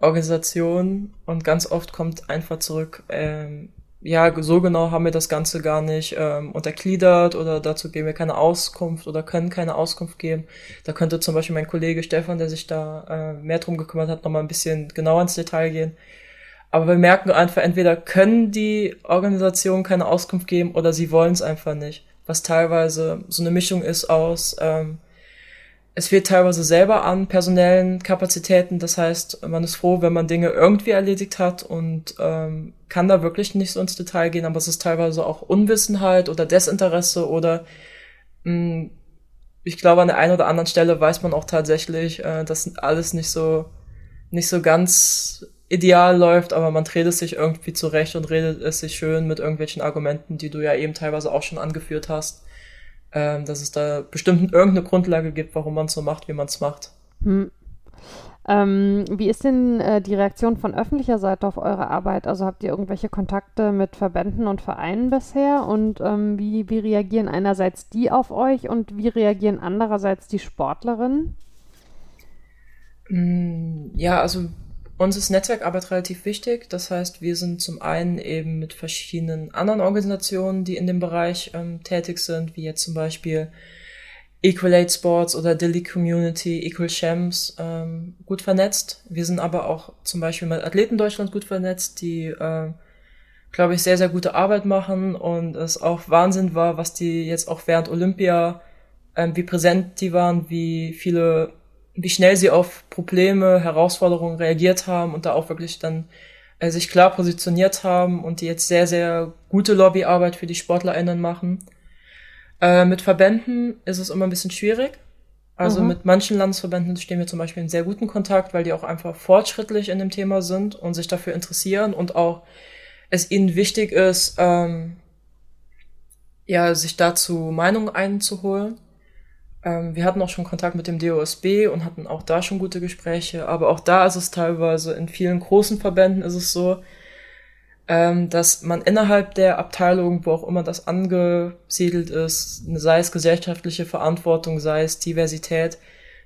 S2: Organisationen und ganz oft kommt einfach zurück, ähm, ja, so genau haben wir das Ganze gar nicht ähm, untergliedert oder dazu geben wir keine Auskunft oder können keine Auskunft geben. Da könnte zum Beispiel mein Kollege Stefan, der sich da äh, mehr drum gekümmert hat, nochmal ein bisschen genauer ins Detail gehen. Aber wir merken einfach, entweder können die Organisationen keine Auskunft geben oder sie wollen es einfach nicht. Was teilweise so eine Mischung ist aus, ähm, es fehlt teilweise selber an personellen Kapazitäten. Das heißt, man ist froh, wenn man Dinge irgendwie erledigt hat und ähm, kann da wirklich nicht so ins Detail gehen. Aber es ist teilweise auch Unwissenheit oder Desinteresse oder mh, hm, ich glaube, an der einen oder anderen Stelle weiß man auch tatsächlich, äh, dass alles nicht so nicht so ganz ideal läuft, aber man dreht es sich irgendwie zurecht und redet es sich schön mit irgendwelchen Argumenten, die du ja eben teilweise auch schon angeführt hast, ähm, dass es da bestimmt irgendeine Grundlage gibt, warum man es so macht, wie man es macht. Hm.
S1: Ähm, wie ist denn äh, die Reaktion von öffentlicher Seite auf eure Arbeit? Also habt ihr irgendwelche Kontakte mit Verbänden und Vereinen bisher? Und ähm, wie, wie reagieren einerseits die auf euch und wie reagieren andererseits die Sportlerinnen?
S2: Hm, ja, also uns ist Netzwerkarbeit relativ wichtig. Das heißt, wir sind zum einen eben mit verschiedenen anderen Organisationen, die in dem Bereich ähm, tätig sind, wie jetzt zum Beispiel Equalate Sports oder Dilly Community, Equal Champs, ähm, gut vernetzt. Wir sind aber auch zum Beispiel mit Athleten Deutschland gut vernetzt, die, äh, glaube ich, sehr, sehr gute Arbeit machen und es auch Wahnsinn war, was die jetzt auch während Olympia, ähm, wie präsent die waren, wie viele wie schnell sie auf Probleme, Herausforderungen reagiert haben und da auch wirklich dann äh, sich klar positioniert haben und die jetzt sehr, sehr gute Lobbyarbeit für die SportlerInnen machen. Äh, mit Verbänden ist es immer ein bisschen schwierig. Also mhm. mit manchen Landesverbänden stehen wir zum Beispiel in sehr guten Kontakt, weil die auch einfach fortschrittlich in dem Thema sind und sich dafür interessieren und auch es ihnen wichtig ist, ähm, ja, sich dazu Meinungen einzuholen. Ähm, wir hatten auch schon Kontakt mit dem DOSB und hatten auch da schon gute Gespräche, aber auch da ist es teilweise, in vielen großen Verbänden ist es so, ähm, dass man innerhalb der Abteilung, wo auch immer das angesiedelt ist, sei es gesellschaftliche Verantwortung, sei es Diversität,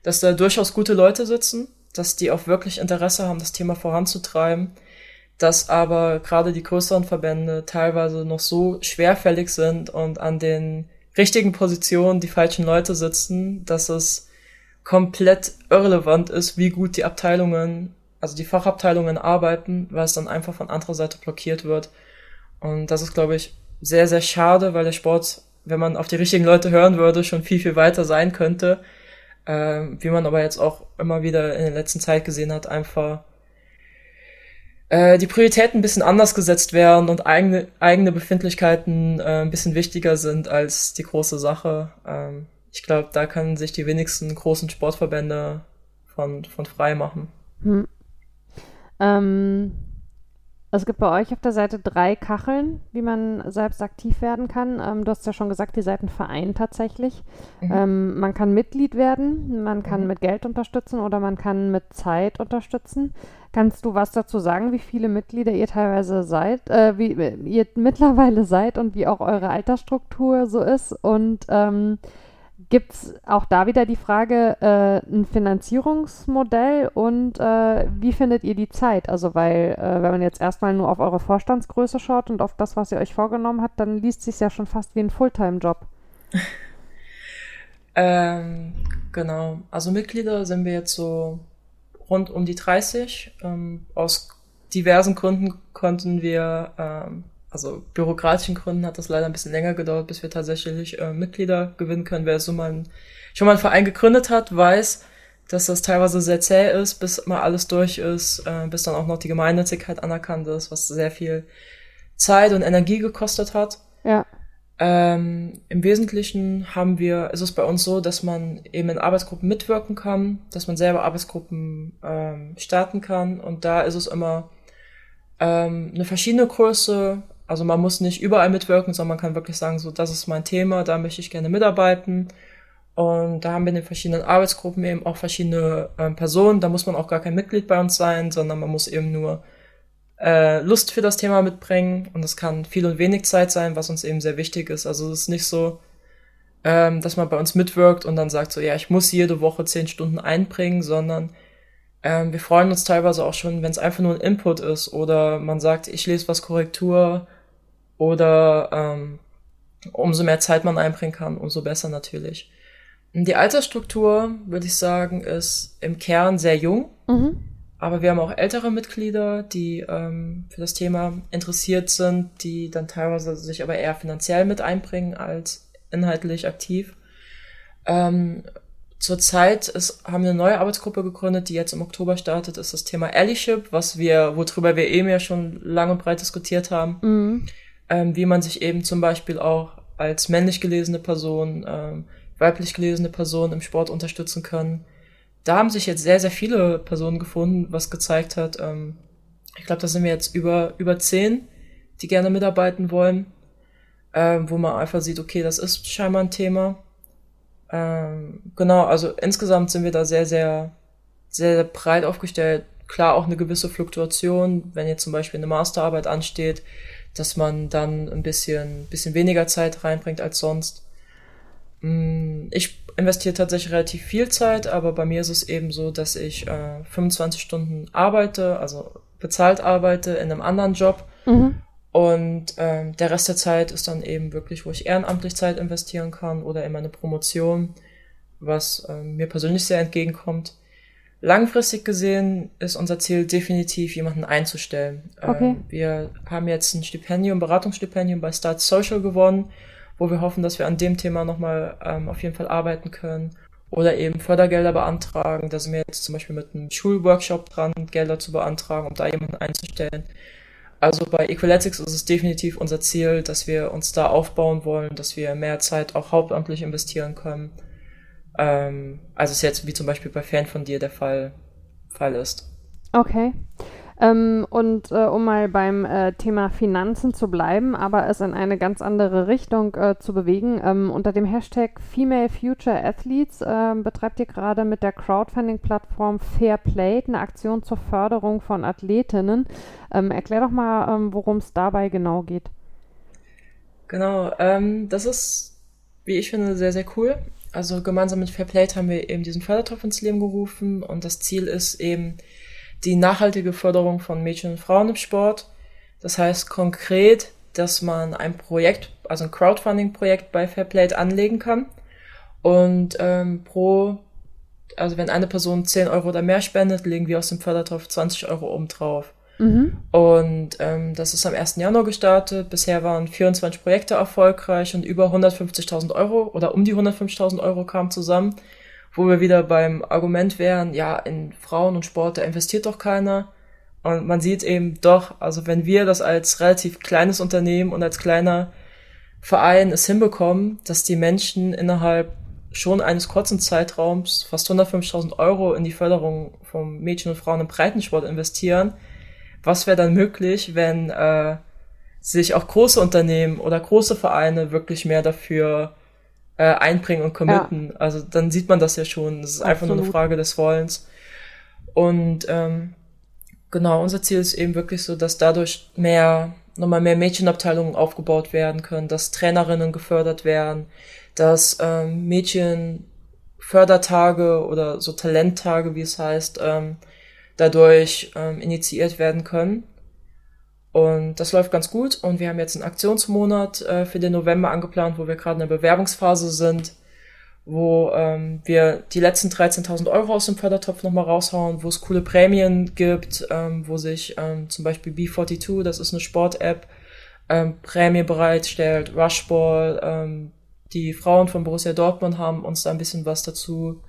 S2: dass da durchaus gute Leute sitzen, dass die auch wirklich Interesse haben, das Thema voranzutreiben, dass aber gerade die größeren Verbände teilweise noch so schwerfällig sind und an den richtigen Position die falschen Leute sitzen, dass es komplett irrelevant ist, wie gut die Abteilungen, also die Fachabteilungen arbeiten, weil es dann einfach von anderer Seite blockiert wird. Und das ist, glaube ich, sehr, sehr schade, weil der Sport, wenn man auf die richtigen Leute hören würde, schon viel, viel weiter sein könnte. Ähm, wie man aber jetzt auch immer wieder in der letzten Zeit gesehen hat, einfach äh, die Prioritäten ein bisschen anders gesetzt werden und eigene, eigene Befindlichkeiten äh, ein bisschen wichtiger sind als die große Sache. Ähm, ich glaube, da können sich die wenigsten großen Sportverbände von, von frei machen. Hm.
S1: Ähm, Es gibt bei euch auf der Seite drei Kacheln, wie man selbst aktiv werden kann. Ähm, du hast ja schon gesagt, die Seiten vereinen tatsächlich. Mhm. Ähm, man kann Mitglied werden, man kann mhm. mit Geld unterstützen oder man kann mit Zeit unterstützen. Kannst du was dazu sagen, wie viele Mitglieder ihr teilweise seid, äh, wie ihr mittlerweile seid und wie auch eure Altersstruktur so ist? Und ähm, Gibt es auch da wieder die Frage, äh, ein Finanzierungsmodell und äh, wie findet ihr die Zeit? Also, weil, äh, wenn man jetzt erstmal nur auf eure Vorstandsgröße schaut und auf das, was ihr euch vorgenommen habt, dann liest sich ja schon fast wie ein Fulltime-Job.
S2: ähm, genau. Also, Mitglieder sind wir jetzt so rund um die 30. Ähm, aus diversen Gründen konnten wir ähm, also bürokratischen Gründen hat das leider ein bisschen länger gedauert, bis wir tatsächlich äh, Mitglieder gewinnen können. Wer so mal ein, schon mal einen Verein gegründet hat, weiß, dass das teilweise sehr zäh ist, bis mal alles durch ist, äh, bis dann auch noch die Gemeinnützigkeit anerkannt ist, was sehr viel Zeit und Energie gekostet hat.
S1: Ja.
S2: Ähm, Im Wesentlichen haben wir, ist es bei uns so, dass man eben in Arbeitsgruppen mitwirken kann, dass man selber Arbeitsgruppen ähm, starten kann und da ist es immer ähm, eine verschiedene Größe, also man muss nicht überall mitwirken, sondern man kann wirklich sagen, so, das ist mein Thema, da möchte ich gerne mitarbeiten. Und da haben wir in den verschiedenen Arbeitsgruppen eben auch verschiedene äh, Personen. Da muss man auch gar kein Mitglied bei uns sein, sondern man muss eben nur äh, Lust für das Thema mitbringen. Und es kann viel und wenig Zeit sein, was uns eben sehr wichtig ist. Also es ist nicht so, ähm, dass man bei uns mitwirkt und dann sagt so, ja, ich muss jede Woche zehn Stunden einbringen, sondern ähm, wir freuen uns teilweise auch schon, wenn es einfach nur ein Input ist oder man sagt, ich lese was Korrektur oder ähm, umso mehr Zeit man einbringen kann, umso besser natürlich. Die Altersstruktur, würde ich sagen, ist im Kern sehr jung. Mhm. Aber wir haben auch ältere Mitglieder, die ähm, für das Thema interessiert sind, die dann teilweise sich aber eher finanziell mit einbringen als inhaltlich aktiv. Ähm, Zurzeit ist, haben wir eine neue Arbeitsgruppe gegründet, die jetzt im Oktober startet, ist das Thema Allyship, was wir, worüber wir eben ja schon lang und breit diskutiert haben. Mhm. Ähm, wie man sich eben zum Beispiel auch als männlich gelesene Person, ähm, weiblich gelesene Person im Sport unterstützen kann. Da haben sich jetzt sehr, sehr viele Personen gefunden, was gezeigt hat, ähm, ich glaube, da sind wir jetzt über, über zehn, die gerne mitarbeiten wollen, ähm, wo man einfach sieht, okay, das ist scheinbar ein Thema ähm, genau, also insgesamt sind wir da sehr, sehr, sehr, sehr breit aufgestellt. Klar auch eine gewisse Fluktuation, wenn jetzt zum Beispiel eine Masterarbeit ansteht, dass man dann ein bisschen, bisschen weniger Zeit reinbringt als sonst. Mm, ich investiere tatsächlich relativ viel Zeit, aber bei mir ist es eben so, dass ich äh, 25 Stunden arbeite, also bezahlt arbeite in einem anderen Job. Mhm. Und ähm, der Rest der Zeit ist dann eben wirklich, wo ich ehrenamtlich Zeit investieren kann oder in meine Promotion, was ähm, mir persönlich sehr entgegenkommt. Langfristig gesehen ist unser Ziel definitiv, jemanden einzustellen. Okay. Ähm, wir haben jetzt ein Stipendium, Beratungsstipendium bei Start Social gewonnen, wo wir hoffen, dass wir an dem Thema nochmal ähm, auf jeden Fall arbeiten können. Oder eben Fördergelder beantragen. Da sind wir jetzt zum Beispiel mit einem Schulworkshop dran, Gelder zu beantragen, um da jemanden einzustellen. Also bei Equaletics ist es definitiv unser Ziel, dass wir uns da aufbauen wollen, dass wir mehr Zeit auch hauptamtlich investieren können, ähm, als es jetzt wie zum Beispiel bei Fan von dir der Fall, Fall ist.
S1: Okay. Ähm, und äh, um mal beim äh, Thema Finanzen zu bleiben, aber es in eine ganz andere Richtung äh, zu bewegen, ähm, unter dem Hashtag Female Future Athletes ähm, betreibt ihr gerade mit der Crowdfunding-Plattform Fair Play eine Aktion zur Förderung von Athletinnen. Ähm, erklär doch mal, ähm, worum es dabei genau geht.
S2: Genau, ähm, das ist, wie ich finde, sehr, sehr cool. Also gemeinsam mit Fair Play haben wir eben diesen Fördertopf ins Leben gerufen und das Ziel ist eben, die nachhaltige Förderung von Mädchen und Frauen im Sport. Das heißt konkret, dass man ein Projekt, also ein Crowdfunding-Projekt bei Fairplay anlegen kann und ähm, pro, also wenn eine Person 10 Euro oder mehr spendet, legen wir aus dem Fördertopf 20 Euro oben drauf. Mhm. Und ähm, das ist am 1. Januar gestartet. Bisher waren 24 Projekte erfolgreich und über 150.000 Euro oder um die 150.000 Euro kamen zusammen wo wir wieder beim Argument wären, ja, in Frauen und Sport, da investiert doch keiner. Und man sieht eben doch, also wenn wir das als relativ kleines Unternehmen und als kleiner Verein es hinbekommen, dass die Menschen innerhalb schon eines kurzen Zeitraums fast 150.000 Euro in die Förderung von Mädchen und Frauen im Breitensport investieren, was wäre dann möglich, wenn äh, sich auch große Unternehmen oder große Vereine wirklich mehr dafür äh, einbringen und committen. Ja. Also dann sieht man das ja schon. Es ist Absolut. einfach nur eine Frage des Wollens. Und ähm, genau, unser Ziel ist eben wirklich so, dass dadurch mehr, nochmal mehr Mädchenabteilungen aufgebaut werden können, dass Trainerinnen gefördert werden, dass ähm, Mädchen Fördertage oder so Talenttage, wie es heißt, ähm, dadurch ähm, initiiert werden können. Und das läuft ganz gut. Und wir haben jetzt einen Aktionsmonat äh, für den November angeplant, wo wir gerade in der Bewerbungsphase sind, wo ähm, wir die letzten 13.000 Euro aus dem Fördertopf nochmal raushauen, wo es coole Prämien gibt, ähm, wo sich ähm, zum Beispiel B42, das ist eine Sport-App, ähm, Prämie bereitstellt, Rushball, ähm, die Frauen von Borussia Dortmund haben uns da ein bisschen was dazu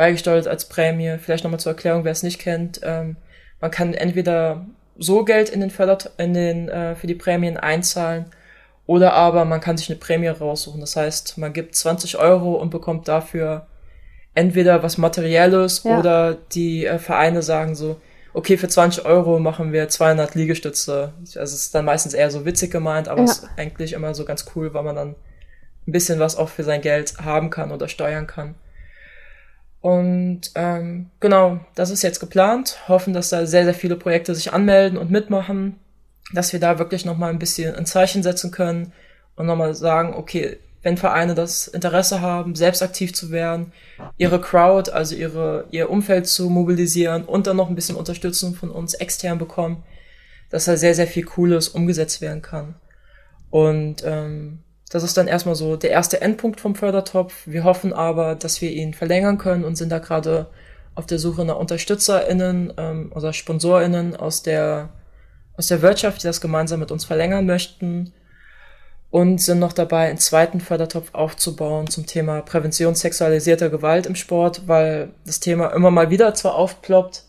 S2: beigesteuert als Prämie. Vielleicht nochmal zur Erklärung, wer es nicht kennt. Ähm, man kann entweder so Geld in den Fördert in den äh, für die Prämien einzahlen oder aber man kann sich eine Prämie raussuchen. Das heißt, man gibt 20 Euro und bekommt dafür entweder was Materielles ja. oder die äh, Vereine sagen so, okay, für 20 Euro machen wir 200 Liegestütze. Also es ist dann meistens eher so witzig gemeint, aber es ist eigentlich immer so ganz cool, weil man dann ein bisschen was auch für sein Geld haben kann oder steuern kann. Und ähm, genau, das ist jetzt geplant. Hoffen, dass da sehr, sehr viele Projekte sich anmelden und mitmachen, dass wir da wirklich nochmal ein bisschen ein Zeichen setzen können und nochmal sagen, okay, wenn Vereine das Interesse haben, selbst aktiv zu werden, ihre Crowd, also ihre, ihr Umfeld zu mobilisieren und dann noch ein bisschen Unterstützung von uns extern bekommen, dass da sehr, sehr viel Cooles umgesetzt werden kann. Und ähm, das ist dann erstmal so der erste Endpunkt vom Fördertopf. Wir hoffen aber, dass wir ihn verlängern können und sind da gerade auf der Suche nach UnterstützerInnen ähm, oder SponsorInnen aus der, aus der Wirtschaft, die das gemeinsam mit uns verlängern möchten. Und sind noch dabei, einen zweiten Fördertopf aufzubauen zum Thema Prävention sexualisierter Gewalt im Sport, weil das Thema immer mal wieder zwar aufploppt,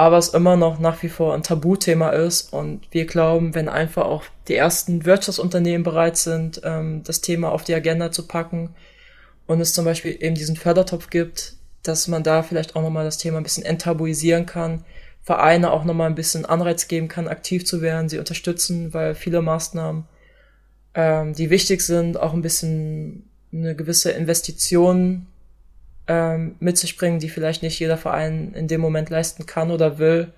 S2: aber es immer noch nach wie vor ein Tabuthema ist. Und wir glauben, wenn einfach auch die ersten Wirtschaftsunternehmen bereit sind, ähm, das Thema auf die Agenda zu packen und es zum Beispiel eben diesen Fördertopf gibt, dass man da vielleicht auch nochmal das Thema ein bisschen enttabuisieren kann, Vereine auch nochmal ein bisschen Anreiz geben kann, aktiv zu werden, sie unterstützen, weil viele Maßnahmen, ähm, die wichtig sind, auch ein bisschen eine gewisse Investition ähm, mit sich bringen, die vielleicht nicht jeder Verein in dem Moment leisten kann oder will.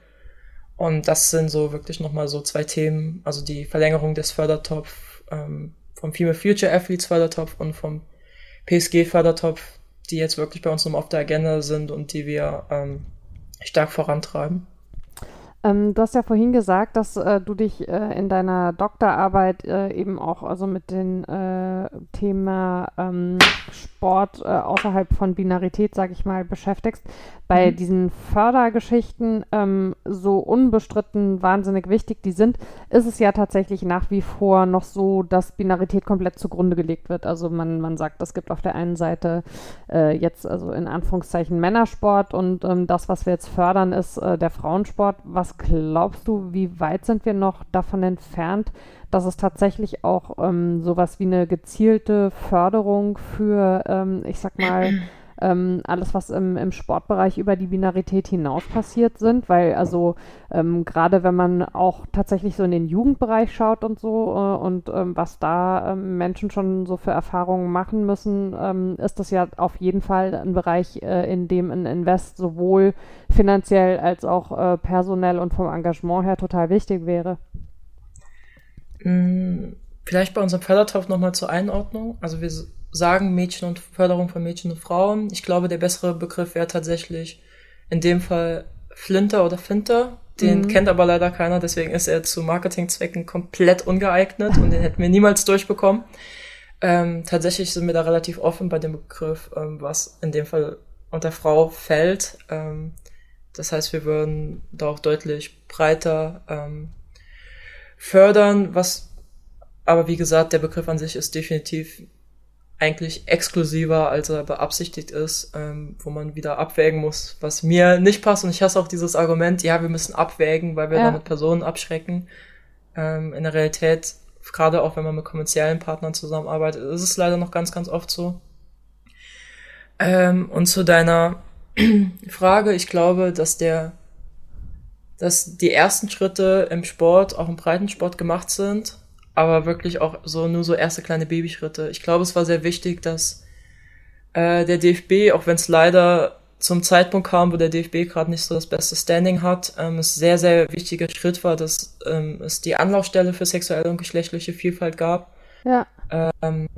S2: Und das sind so wirklich nochmal so zwei Themen, also die Verlängerung des Fördertopf ähm, vom Female Future Athletes Fördertopf und vom PSG Fördertopf, die jetzt wirklich bei uns nochmal auf der Agenda sind und die wir ähm, stark vorantreiben.
S1: Ähm, du hast ja vorhin gesagt, dass äh, du dich äh, in deiner Doktorarbeit äh, eben auch also mit dem äh, Thema ähm, Sport äh, außerhalb von Binarität, sage ich mal, beschäftigst. Bei mhm. diesen Fördergeschichten, ähm, so unbestritten wahnsinnig wichtig die sind, ist es ja tatsächlich nach wie vor noch so, dass Binarität komplett zugrunde gelegt wird. Also man, man sagt, es gibt auf der einen Seite äh, jetzt also in Anführungszeichen Männersport und ähm, das, was wir jetzt fördern, ist der Frauensport, was glaubst du, wie weit sind wir noch davon entfernt, dass es tatsächlich auch ähm, sowas wie eine gezielte Förderung für, ähm, ich sag mal, ähm, alles, was im, im Sportbereich über die Binarität hinaus passiert sind, weil also ähm, gerade wenn man auch tatsächlich so in den Jugendbereich schaut und so äh, und ähm, was da ähm, Menschen schon so für Erfahrungen machen müssen, ähm, ist das ja auf jeden Fall ein Bereich, äh, in dem ein Invest sowohl finanziell als auch äh, personell und vom Engagement her total wichtig wäre.
S2: Mm, vielleicht bei unserem Fördertopf nochmal zur Einordnung. Also wir sagen Mädchen und Förderung von Mädchen und Frauen. Ich glaube, der bessere Begriff wäre tatsächlich in dem Fall Flinter oder Finter. Den mhm. kennt aber leider keiner, deswegen ist er zu Marketingzwecken komplett ungeeignet und den hätten wir niemals durchbekommen. Ähm, tatsächlich sind wir da relativ offen bei dem Begriff, ähm, was in dem Fall unter Frau fällt. Ähm, das heißt, wir würden da auch deutlich breiter ähm, fördern, was aber wie gesagt, der Begriff an sich ist definitiv eigentlich exklusiver, als er beabsichtigt ist, ähm, wo man wieder abwägen muss, was mir nicht passt. Und ich hasse auch dieses Argument, ja, wir müssen abwägen, weil wir ja. damit Personen abschrecken. Ähm, in der Realität, gerade auch wenn man mit kommerziellen Partnern zusammenarbeitet, ist es leider noch ganz, ganz oft so. Ähm, und zu deiner Frage, ich glaube, dass der dass die ersten Schritte im Sport, auch im Breitensport gemacht sind, aber wirklich auch so nur so erste kleine Babyschritte. Ich glaube, es war sehr wichtig, dass äh, der DFB, auch wenn es leider zum Zeitpunkt kam, wo der DFB gerade nicht so das beste Standing hat, ähm, es sehr, sehr wichtiger Schritt war, dass ähm, es die Anlaufstelle für sexuelle und geschlechtliche Vielfalt gab.
S1: Ja.
S2: Ähm,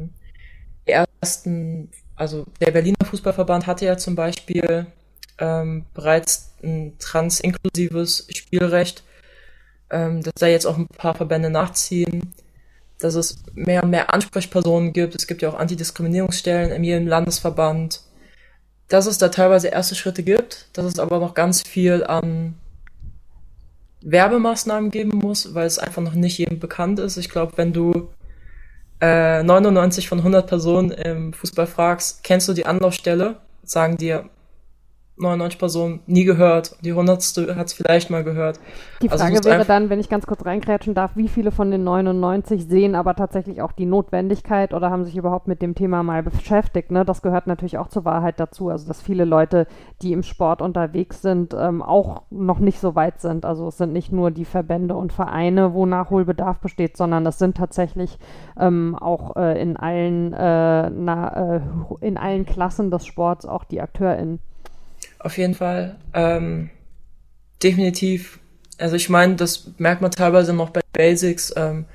S2: die ersten, also der Berliner Fußballverband hatte ja zum Beispiel ähm, bereits ein trans-inklusives Spielrecht, ähm, dass da jetzt auch ein paar Verbände nachziehen, dass es mehr und mehr Ansprechpersonen gibt. Es gibt ja auch Antidiskriminierungsstellen in jedem Landesverband. Dass es da teilweise erste Schritte gibt, dass es aber noch ganz viel an Werbemaßnahmen geben muss, weil es einfach noch nicht jedem bekannt ist. Ich glaube, wenn du äh, 99 von 100 Personen im Fußball fragst, kennst du die Anlaufstelle, sagen dir 99 Personen nie gehört. Die hundertste hat es vielleicht mal gehört.
S1: Die also Frage also wäre dann, wenn ich ganz kurz reingrätschen darf, wie viele von den 99 sehen aber tatsächlich auch die Notwendigkeit oder haben sich überhaupt mit dem Thema mal beschäftigt? Ne? Das gehört natürlich auch zur Wahrheit dazu. Also dass viele Leute, die im Sport unterwegs sind, ähm, auch noch nicht so weit sind. Also es sind nicht nur die Verbände und Vereine, wo Nachholbedarf besteht, sondern es sind tatsächlich ähm, auch äh, in allen äh, na, äh, in allen Klassen des Sports auch die AkteurInnen
S2: auf jeden Fall. Ähm, definitiv. Also ich meine, das merkt man teilweise noch bei Basics. Ähm,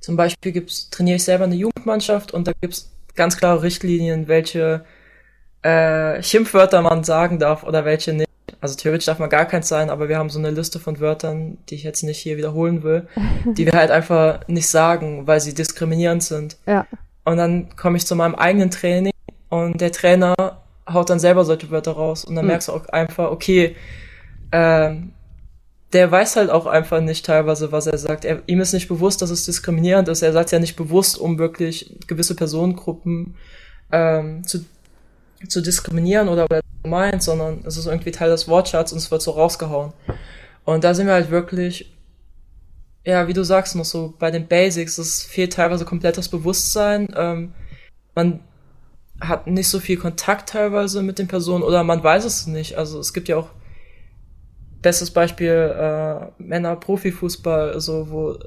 S2: zum Beispiel gibt's, trainiere ich selber eine Jugendmannschaft und da gibt's ganz klare Richtlinien, welche äh, Schimpfwörter man sagen darf oder welche nicht. Also theoretisch darf man gar keins sein, aber wir haben so eine Liste von Wörtern, die ich jetzt nicht hier wiederholen will, die wir halt einfach nicht sagen, weil sie diskriminierend sind.
S1: Ja.
S2: Und dann komme ich zu meinem eigenen Training und der Trainer haut dann selber solche Wörter raus und dann mhm. merkst du auch einfach, okay, äh, der weiß halt auch einfach nicht teilweise, was er sagt. Er, ihm ist nicht bewusst, dass es diskriminierend ist. Er sagt ja nicht bewusst, um wirklich gewisse Personengruppen ähm, zu, zu diskriminieren oder, oder meint, sondern es ist irgendwie Teil des Wortschatz und es wird so rausgehauen. Und da sind wir halt wirklich, ja, wie du sagst, noch so bei den Basics, es fehlt teilweise komplett das Bewusstsein. Ähm, man hat nicht so viel Kontakt teilweise mit den Personen oder man weiß es nicht. Also es gibt ja auch bestes Beispiel äh, Männer Profifußball, also wo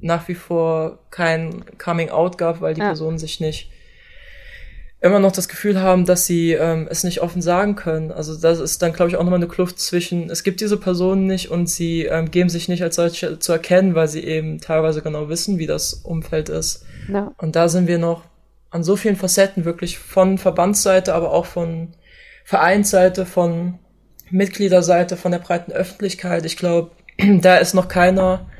S2: nach wie vor kein Coming Out gab, weil die ja. Personen sich nicht immer noch das Gefühl haben, dass sie ähm, es nicht offen sagen können. Also das ist dann, glaube ich, auch nochmal eine Kluft zwischen, es gibt diese Personen nicht und sie ähm, geben sich nicht als solche zu erkennen, weil sie eben teilweise genau wissen, wie das Umfeld ist. Ja. Und da sind wir noch an so vielen Facetten wirklich von Verbandsseite, aber auch von Vereinsseite, von Mitgliederseite, von der breiten Öffentlichkeit. Ich glaube, da ist noch keiner,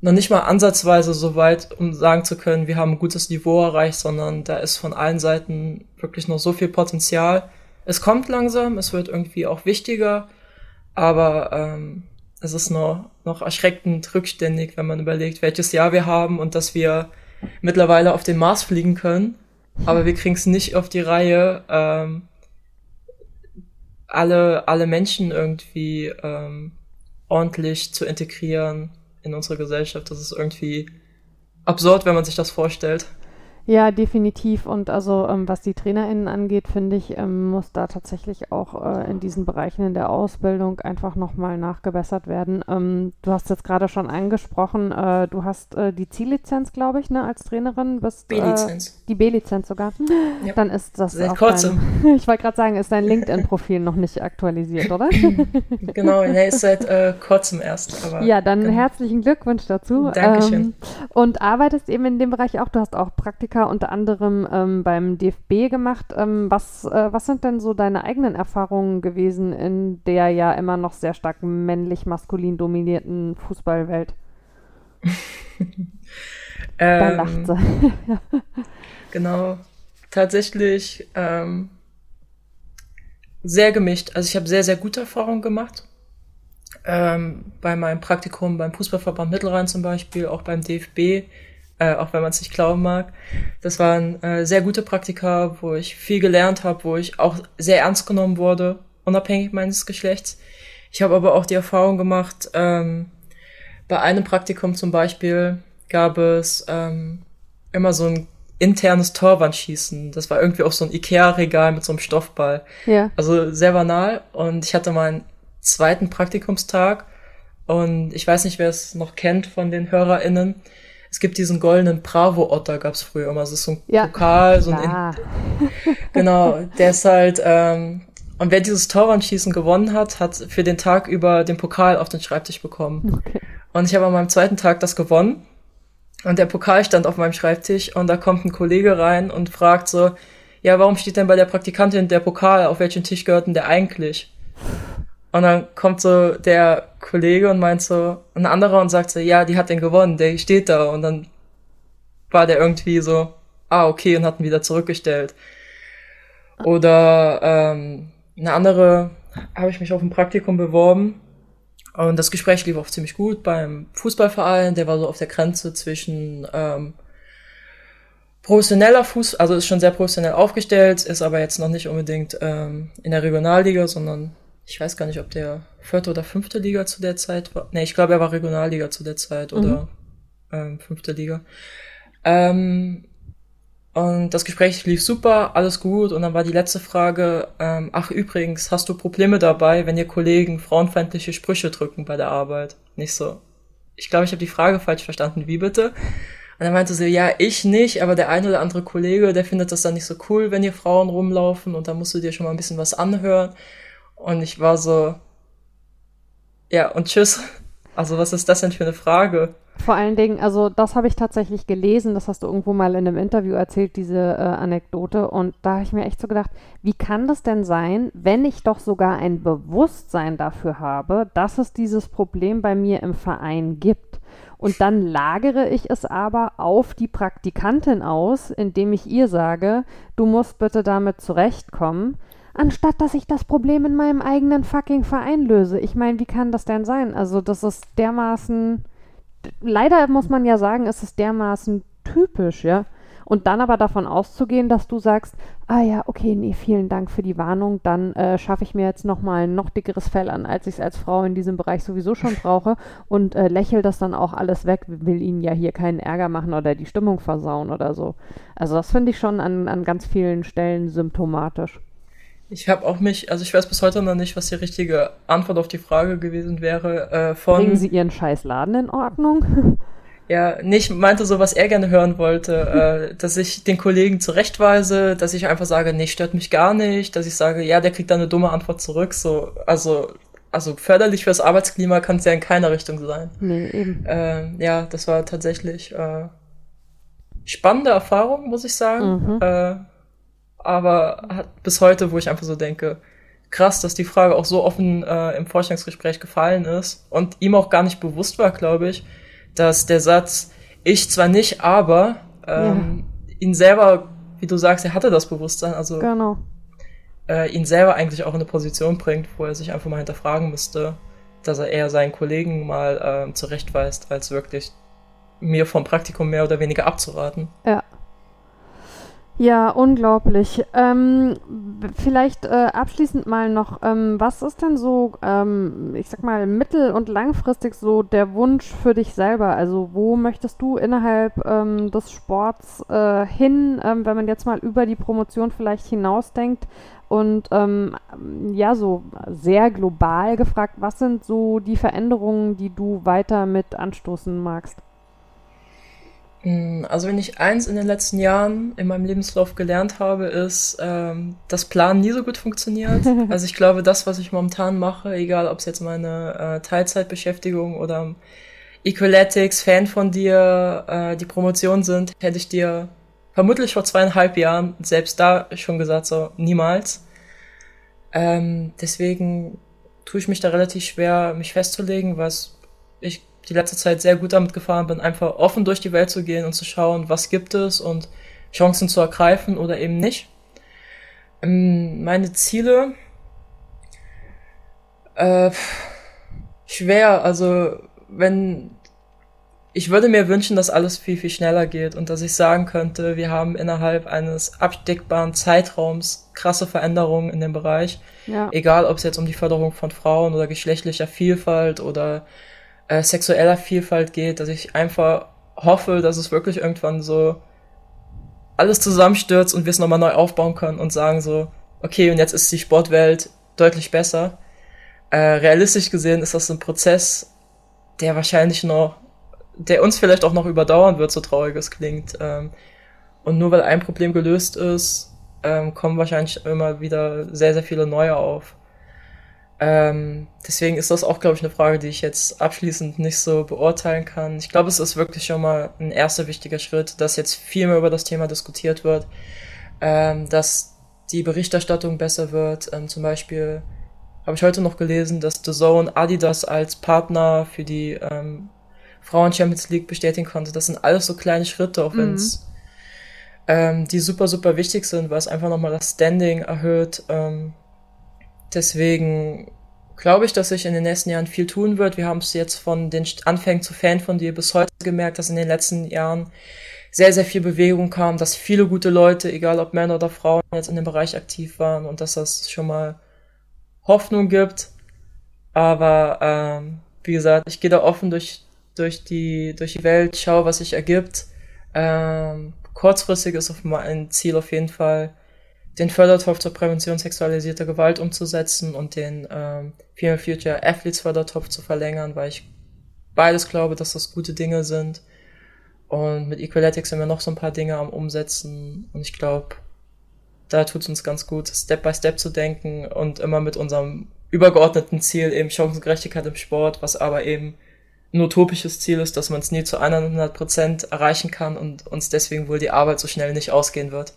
S2: noch nicht mal ansatzweise so weit, um sagen zu können, wir haben ein gutes Niveau erreicht, sondern da ist von allen Seiten wirklich noch so viel Potenzial. Es kommt langsam, es wird irgendwie auch wichtiger, aber ähm, es ist noch, noch erschreckend rückständig, wenn man überlegt, welches Jahr wir haben und dass wir mittlerweile auf den Mars fliegen können, aber wir kriegen es nicht auf die Reihe, ähm, alle, alle Menschen irgendwie ähm, ordentlich zu integrieren in unsere Gesellschaft. Das ist irgendwie absurd, wenn man sich das vorstellt.
S1: Ja, definitiv. Und also ähm, was die TrainerInnen angeht, finde ich, ähm, muss da tatsächlich auch äh, in diesen Bereichen in der Ausbildung einfach nochmal nachgebessert werden. Ähm, du hast jetzt gerade schon angesprochen, äh, du hast äh, die Ziellizenz, glaube ich, ne, als Trainerin. Bist,
S2: äh, B-Lizenz.
S1: die B-Lizenz sogar. Ja. Dann ist das
S2: Seit kurzem.
S1: Dein, ich wollte gerade sagen, ist dein LinkedIn-Profil noch nicht aktualisiert, oder?
S2: genau, nee, ist seit äh, kurzem erst.
S1: Ja, dann genau. herzlichen Glückwunsch dazu.
S2: Dankeschön. Ähm,
S1: und arbeitest eben in dem Bereich auch, du hast auch Praktika Praktika unter anderem ähm, beim DFB gemacht. Ähm, was, äh, was sind denn so deine eigenen Erfahrungen gewesen in der ja immer noch sehr stark männlich-maskulin dominierten Fußballwelt? da
S2: ähm, lacht sie. genau. Tatsächlich ähm, sehr gemischt. Also ich habe sehr, sehr gute Erfahrungen gemacht. Ähm, bei meinem Praktikum beim Fußballverband Mittelrhein zum Beispiel, auch beim DFB äh, auch wenn man es nicht glauben mag. Das waren äh, sehr gute Praktika, wo ich viel gelernt habe, wo ich auch sehr ernst genommen wurde, unabhängig meines Geschlechts. Ich habe aber auch die Erfahrung gemacht, ähm, bei einem Praktikum zum Beispiel gab es ähm, immer so ein internes Torwandschießen. Das war irgendwie auch so ein Ikea-Regal mit so einem Stoffball.
S1: Ja.
S2: Also sehr banal. Und ich hatte meinen zweiten Praktikumstag Und ich weiß nicht, wer es noch kennt von den HörerInnen. Es gibt diesen goldenen Bravo-Otter, gab's früher immer. Das ist so ein ja, Pokal, so ein. In genau, der ist halt. Ähm, und wer dieses Torwandschießen gewonnen hat, hat für den Tag über den Pokal auf den Schreibtisch bekommen. Okay. Und ich habe an meinem zweiten Tag das gewonnen. Und der Pokal stand auf meinem Schreibtisch und da kommt ein Kollege rein und fragt so, ja, warum steht denn bei der Praktikantin der Pokal? Auf welchen Tisch gehört denn der eigentlich? Und dann kommt so der Kollege und meint so, ein anderer und sagt so, ja, die hat den gewonnen, der steht da. Und dann war der irgendwie so, ah, okay, und hat ihn wieder zurückgestellt. Oder ähm, eine andere habe ich mich auf ein Praktikum beworben und das Gespräch lief auch ziemlich gut beim Fußballverein. Der war so auf der Grenze zwischen ähm, professioneller Fuß, also ist schon sehr professionell aufgestellt, ist aber jetzt noch nicht unbedingt ähm, in der Regionalliga, sondern ich weiß gar nicht, ob der vierte oder fünfte Liga zu der Zeit war. Nee, ich glaube, er war Regionalliga zu der Zeit mhm. oder ähm, fünfte Liga. Ähm, und das Gespräch lief super, alles gut. Und dann war die letzte Frage, ähm, ach übrigens, hast du Probleme dabei, wenn ihr Kollegen frauenfeindliche Sprüche drücken bei der Arbeit? Nicht so. Ich glaube, ich habe die Frage falsch verstanden. Wie bitte? Und dann meinte sie, ja, ich nicht, aber der eine oder andere Kollege, der findet das dann nicht so cool, wenn hier Frauen rumlaufen und da musst du dir schon mal ein bisschen was anhören. Und ich war so, ja, und tschüss. Also was ist das denn für eine Frage?
S1: Vor allen Dingen, also das habe ich tatsächlich gelesen, das hast du irgendwo mal in einem Interview erzählt, diese äh, Anekdote. Und da habe ich mir echt so gedacht, wie kann das denn sein, wenn ich doch sogar ein Bewusstsein dafür habe, dass es dieses Problem bei mir im Verein gibt? Und dann lagere ich es aber auf die Praktikantin aus, indem ich ihr sage, du musst bitte damit zurechtkommen anstatt dass ich das Problem in meinem eigenen fucking Verein löse. Ich meine, wie kann das denn sein? Also, das ist dermaßen, leider muss man ja sagen, ist es dermaßen typisch, ja. Und dann aber davon auszugehen, dass du sagst, ah ja, okay, nee, vielen Dank für die Warnung, dann äh, schaffe ich mir jetzt nochmal ein noch dickeres Fell an, als ich es als Frau in diesem Bereich sowieso schon brauche und äh, lächel das dann auch alles weg, will ihnen ja hier keinen Ärger machen oder die Stimmung versauen oder so. Also das finde ich schon an, an ganz vielen Stellen symptomatisch.
S2: Ich habe auch mich, also ich weiß bis heute noch nicht, was die richtige Antwort auf die Frage gewesen wäre. Äh, von,
S1: Bringen Sie Ihren scheiß Laden in Ordnung?
S2: Ja, nicht meinte so, was er gerne hören wollte, äh, dass ich den Kollegen zurechtweise, dass ich einfach sage, nee, stört mich gar nicht, dass ich sage, ja, der kriegt dann eine dumme Antwort zurück, so, also, also förderlich fürs Arbeitsklima kann es ja in keiner Richtung sein. Nee, eben. Äh, ja, das war tatsächlich äh, spannende Erfahrung, muss ich sagen. Mhm. Äh, aber hat bis heute, wo ich einfach so denke, krass, dass die Frage auch so offen äh, im Vorstellungsgespräch gefallen ist und ihm auch gar nicht bewusst war, glaube ich, dass der Satz, ich zwar nicht, aber ähm, ja. ihn selber, wie du sagst, er hatte das Bewusstsein, also genau. äh, ihn selber eigentlich auch in eine Position bringt, wo er sich einfach mal hinterfragen müsste, dass er eher seinen Kollegen mal äh, zurechtweist, als wirklich mir vom Praktikum mehr oder weniger abzuraten.
S1: Ja. Ja, unglaublich. Ähm, vielleicht äh, abschließend mal noch, ähm, was ist denn so, ähm, ich sag mal, mittel- und langfristig so der Wunsch für dich selber? Also wo möchtest du innerhalb ähm, des Sports äh, hin, ähm, wenn man jetzt mal über die Promotion vielleicht hinausdenkt? Und ähm, ja, so sehr global gefragt, was sind so die Veränderungen, die du weiter mit anstoßen magst?
S2: Mm, also wenn ich eins in den letzten Jahren in meinem Lebenslauf gelernt habe, ist, ähm, dass Plan nie so gut funktioniert. also ich glaube, das, was ich momentan mache, egal ob es jetzt meine äh, Teilzeitbeschäftigung oder Equaletics, Fan von dir, äh, die Promotion sind, hätte ich dir vermutlich vor zweieinhalb Jahren selbst da schon gesagt, so niemals. Ähm, deswegen tue ich mich da relativ schwer, mich festzulegen, was ich die letzte Zeit sehr gut damit gefahren bin, einfach offen durch die Welt zu gehen und zu schauen, was gibt es und Chancen zu ergreifen oder eben nicht. Ähm, meine Ziele äh, schwer, also wenn ich würde mir wünschen, dass alles viel, viel schneller geht und dass ich sagen könnte, wir haben innerhalb eines abdeckbaren Zeitraums krasse Veränderungen in dem Bereich. Ja. Egal, ob es jetzt um die Förderung von Frauen oder geschlechtlicher Vielfalt oder äh, sexueller Vielfalt geht, dass ich einfach hoffe, dass es wirklich irgendwann so alles zusammenstürzt und wir es nochmal neu aufbauen können und sagen so, okay, und jetzt ist die Sportwelt deutlich besser. Äh, realistisch gesehen ist das ein Prozess, der wahrscheinlich noch, der uns vielleicht auch noch überdauern wird, so traurig es klingt. Ähm, und nur weil ein Problem gelöst ist, ähm, kommen wahrscheinlich immer wieder sehr, sehr viele neue auf. Ähm, deswegen ist das auch, glaube ich, eine Frage, die ich jetzt abschließend nicht so beurteilen kann. Ich glaube, es ist wirklich schon mal ein erster wichtiger Schritt, dass jetzt viel mehr über das Thema diskutiert wird, ähm, dass die Berichterstattung besser wird. Ähm, zum Beispiel habe ich heute noch gelesen, dass The Zone Adidas als Partner für die ähm, Frauen Champions League bestätigen konnte. Das sind alles so kleine Schritte, auch wenn es mhm. ähm, die super, super wichtig sind, weil es einfach nochmal das Standing erhöht. Ähm, deswegen glaube ich, dass sich in den nächsten Jahren viel tun wird. Wir haben es jetzt von den Anfängen zu Fan von dir bis heute gemerkt, dass in den letzten Jahren sehr, sehr viel Bewegung kam, dass viele gute Leute, egal ob Männer oder Frauen, jetzt in dem Bereich aktiv waren und dass das schon mal Hoffnung gibt. Aber ähm, wie gesagt, ich gehe da offen durch, durch, die, durch die Welt, schaue, was sich ergibt. Ähm, kurzfristig ist auf mein Ziel auf jeden Fall, den Fördertopf zur Prävention sexualisierter Gewalt umzusetzen und den ähm, Female Future Athletes Fördertopf zu verlängern, weil ich beides glaube, dass das gute Dinge sind. Und mit Equaletics sind wir noch so ein paar Dinge am Umsetzen. Und ich glaube, da tut es uns ganz gut, Step by Step zu denken und immer mit unserem übergeordneten Ziel, eben Chancengerechtigkeit im Sport, was aber eben ein utopisches Ziel ist, dass man es nie zu 100 Prozent erreichen kann und uns deswegen wohl die Arbeit so schnell nicht ausgehen wird.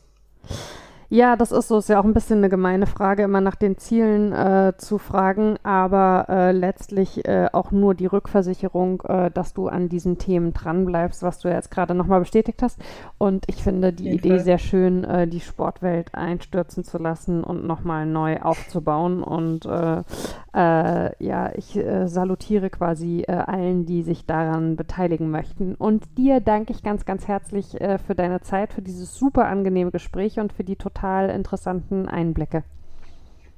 S1: Ja, das ist so. Ist ja auch ein bisschen eine gemeine Frage, immer nach den Zielen äh, zu fragen, aber äh, letztlich äh, auch nur die Rückversicherung, äh, dass du an diesen Themen dranbleibst, was du ja jetzt gerade nochmal bestätigt hast. Und ich finde die Idee Fall. sehr schön, äh, die Sportwelt einstürzen zu lassen und nochmal neu aufzubauen. Und äh, ja, ich salutiere quasi allen, die sich daran beteiligen möchten. Und dir danke ich ganz, ganz herzlich für deine Zeit, für dieses super angenehme Gespräch und für die total total interessanten Einblicke.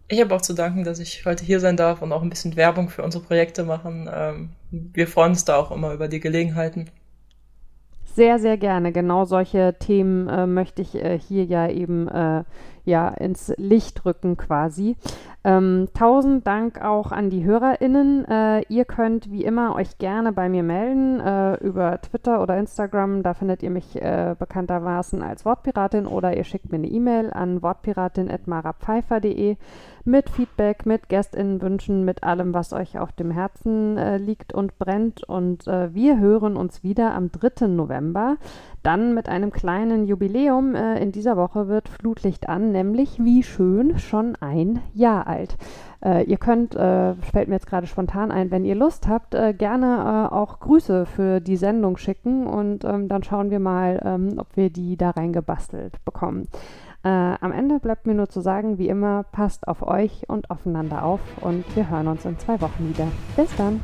S2: Ich habe auch zu danken, dass ich heute hier sein darf und auch ein bisschen Werbung für unsere Projekte machen. Ähm, wir freuen uns da auch immer über die Gelegenheiten.
S1: Sehr, sehr gerne. Genau solche Themen äh, möchte ich äh, hier ja eben äh, ja, ins Licht rücken quasi. Ähm, tausend Dank auch an die HörerInnen. Äh, ihr könnt wie immer euch gerne bei mir melden äh, über Twitter oder Instagram. Da findet ihr mich äh, bekanntermaßen als Wortpiratin oder ihr schickt mir eine E-Mail an wortpiratin.marapfeifer.de mit Feedback, mit GästInnenwünschen, mit allem, was euch auf dem Herzen äh, liegt und brennt. Und äh, wir hören uns wieder am 3. November. Dann mit einem kleinen Jubiläum. Äh, in dieser Woche wird Flutlicht an, nämlich wie schön schon ein Jahr alt. Äh, ihr könnt, äh, fällt mir jetzt gerade spontan ein, wenn ihr Lust habt, äh, gerne auch Grüße für die Sendung schicken und ähm, dann schauen wir mal, ähm, ob wir die da reingebastelt bekommen. Äh, am Ende bleibt mir nur zu sagen, wie immer, passt auf euch und aufeinander auf und wir hören uns in zwei Wochen wieder. Bis dann!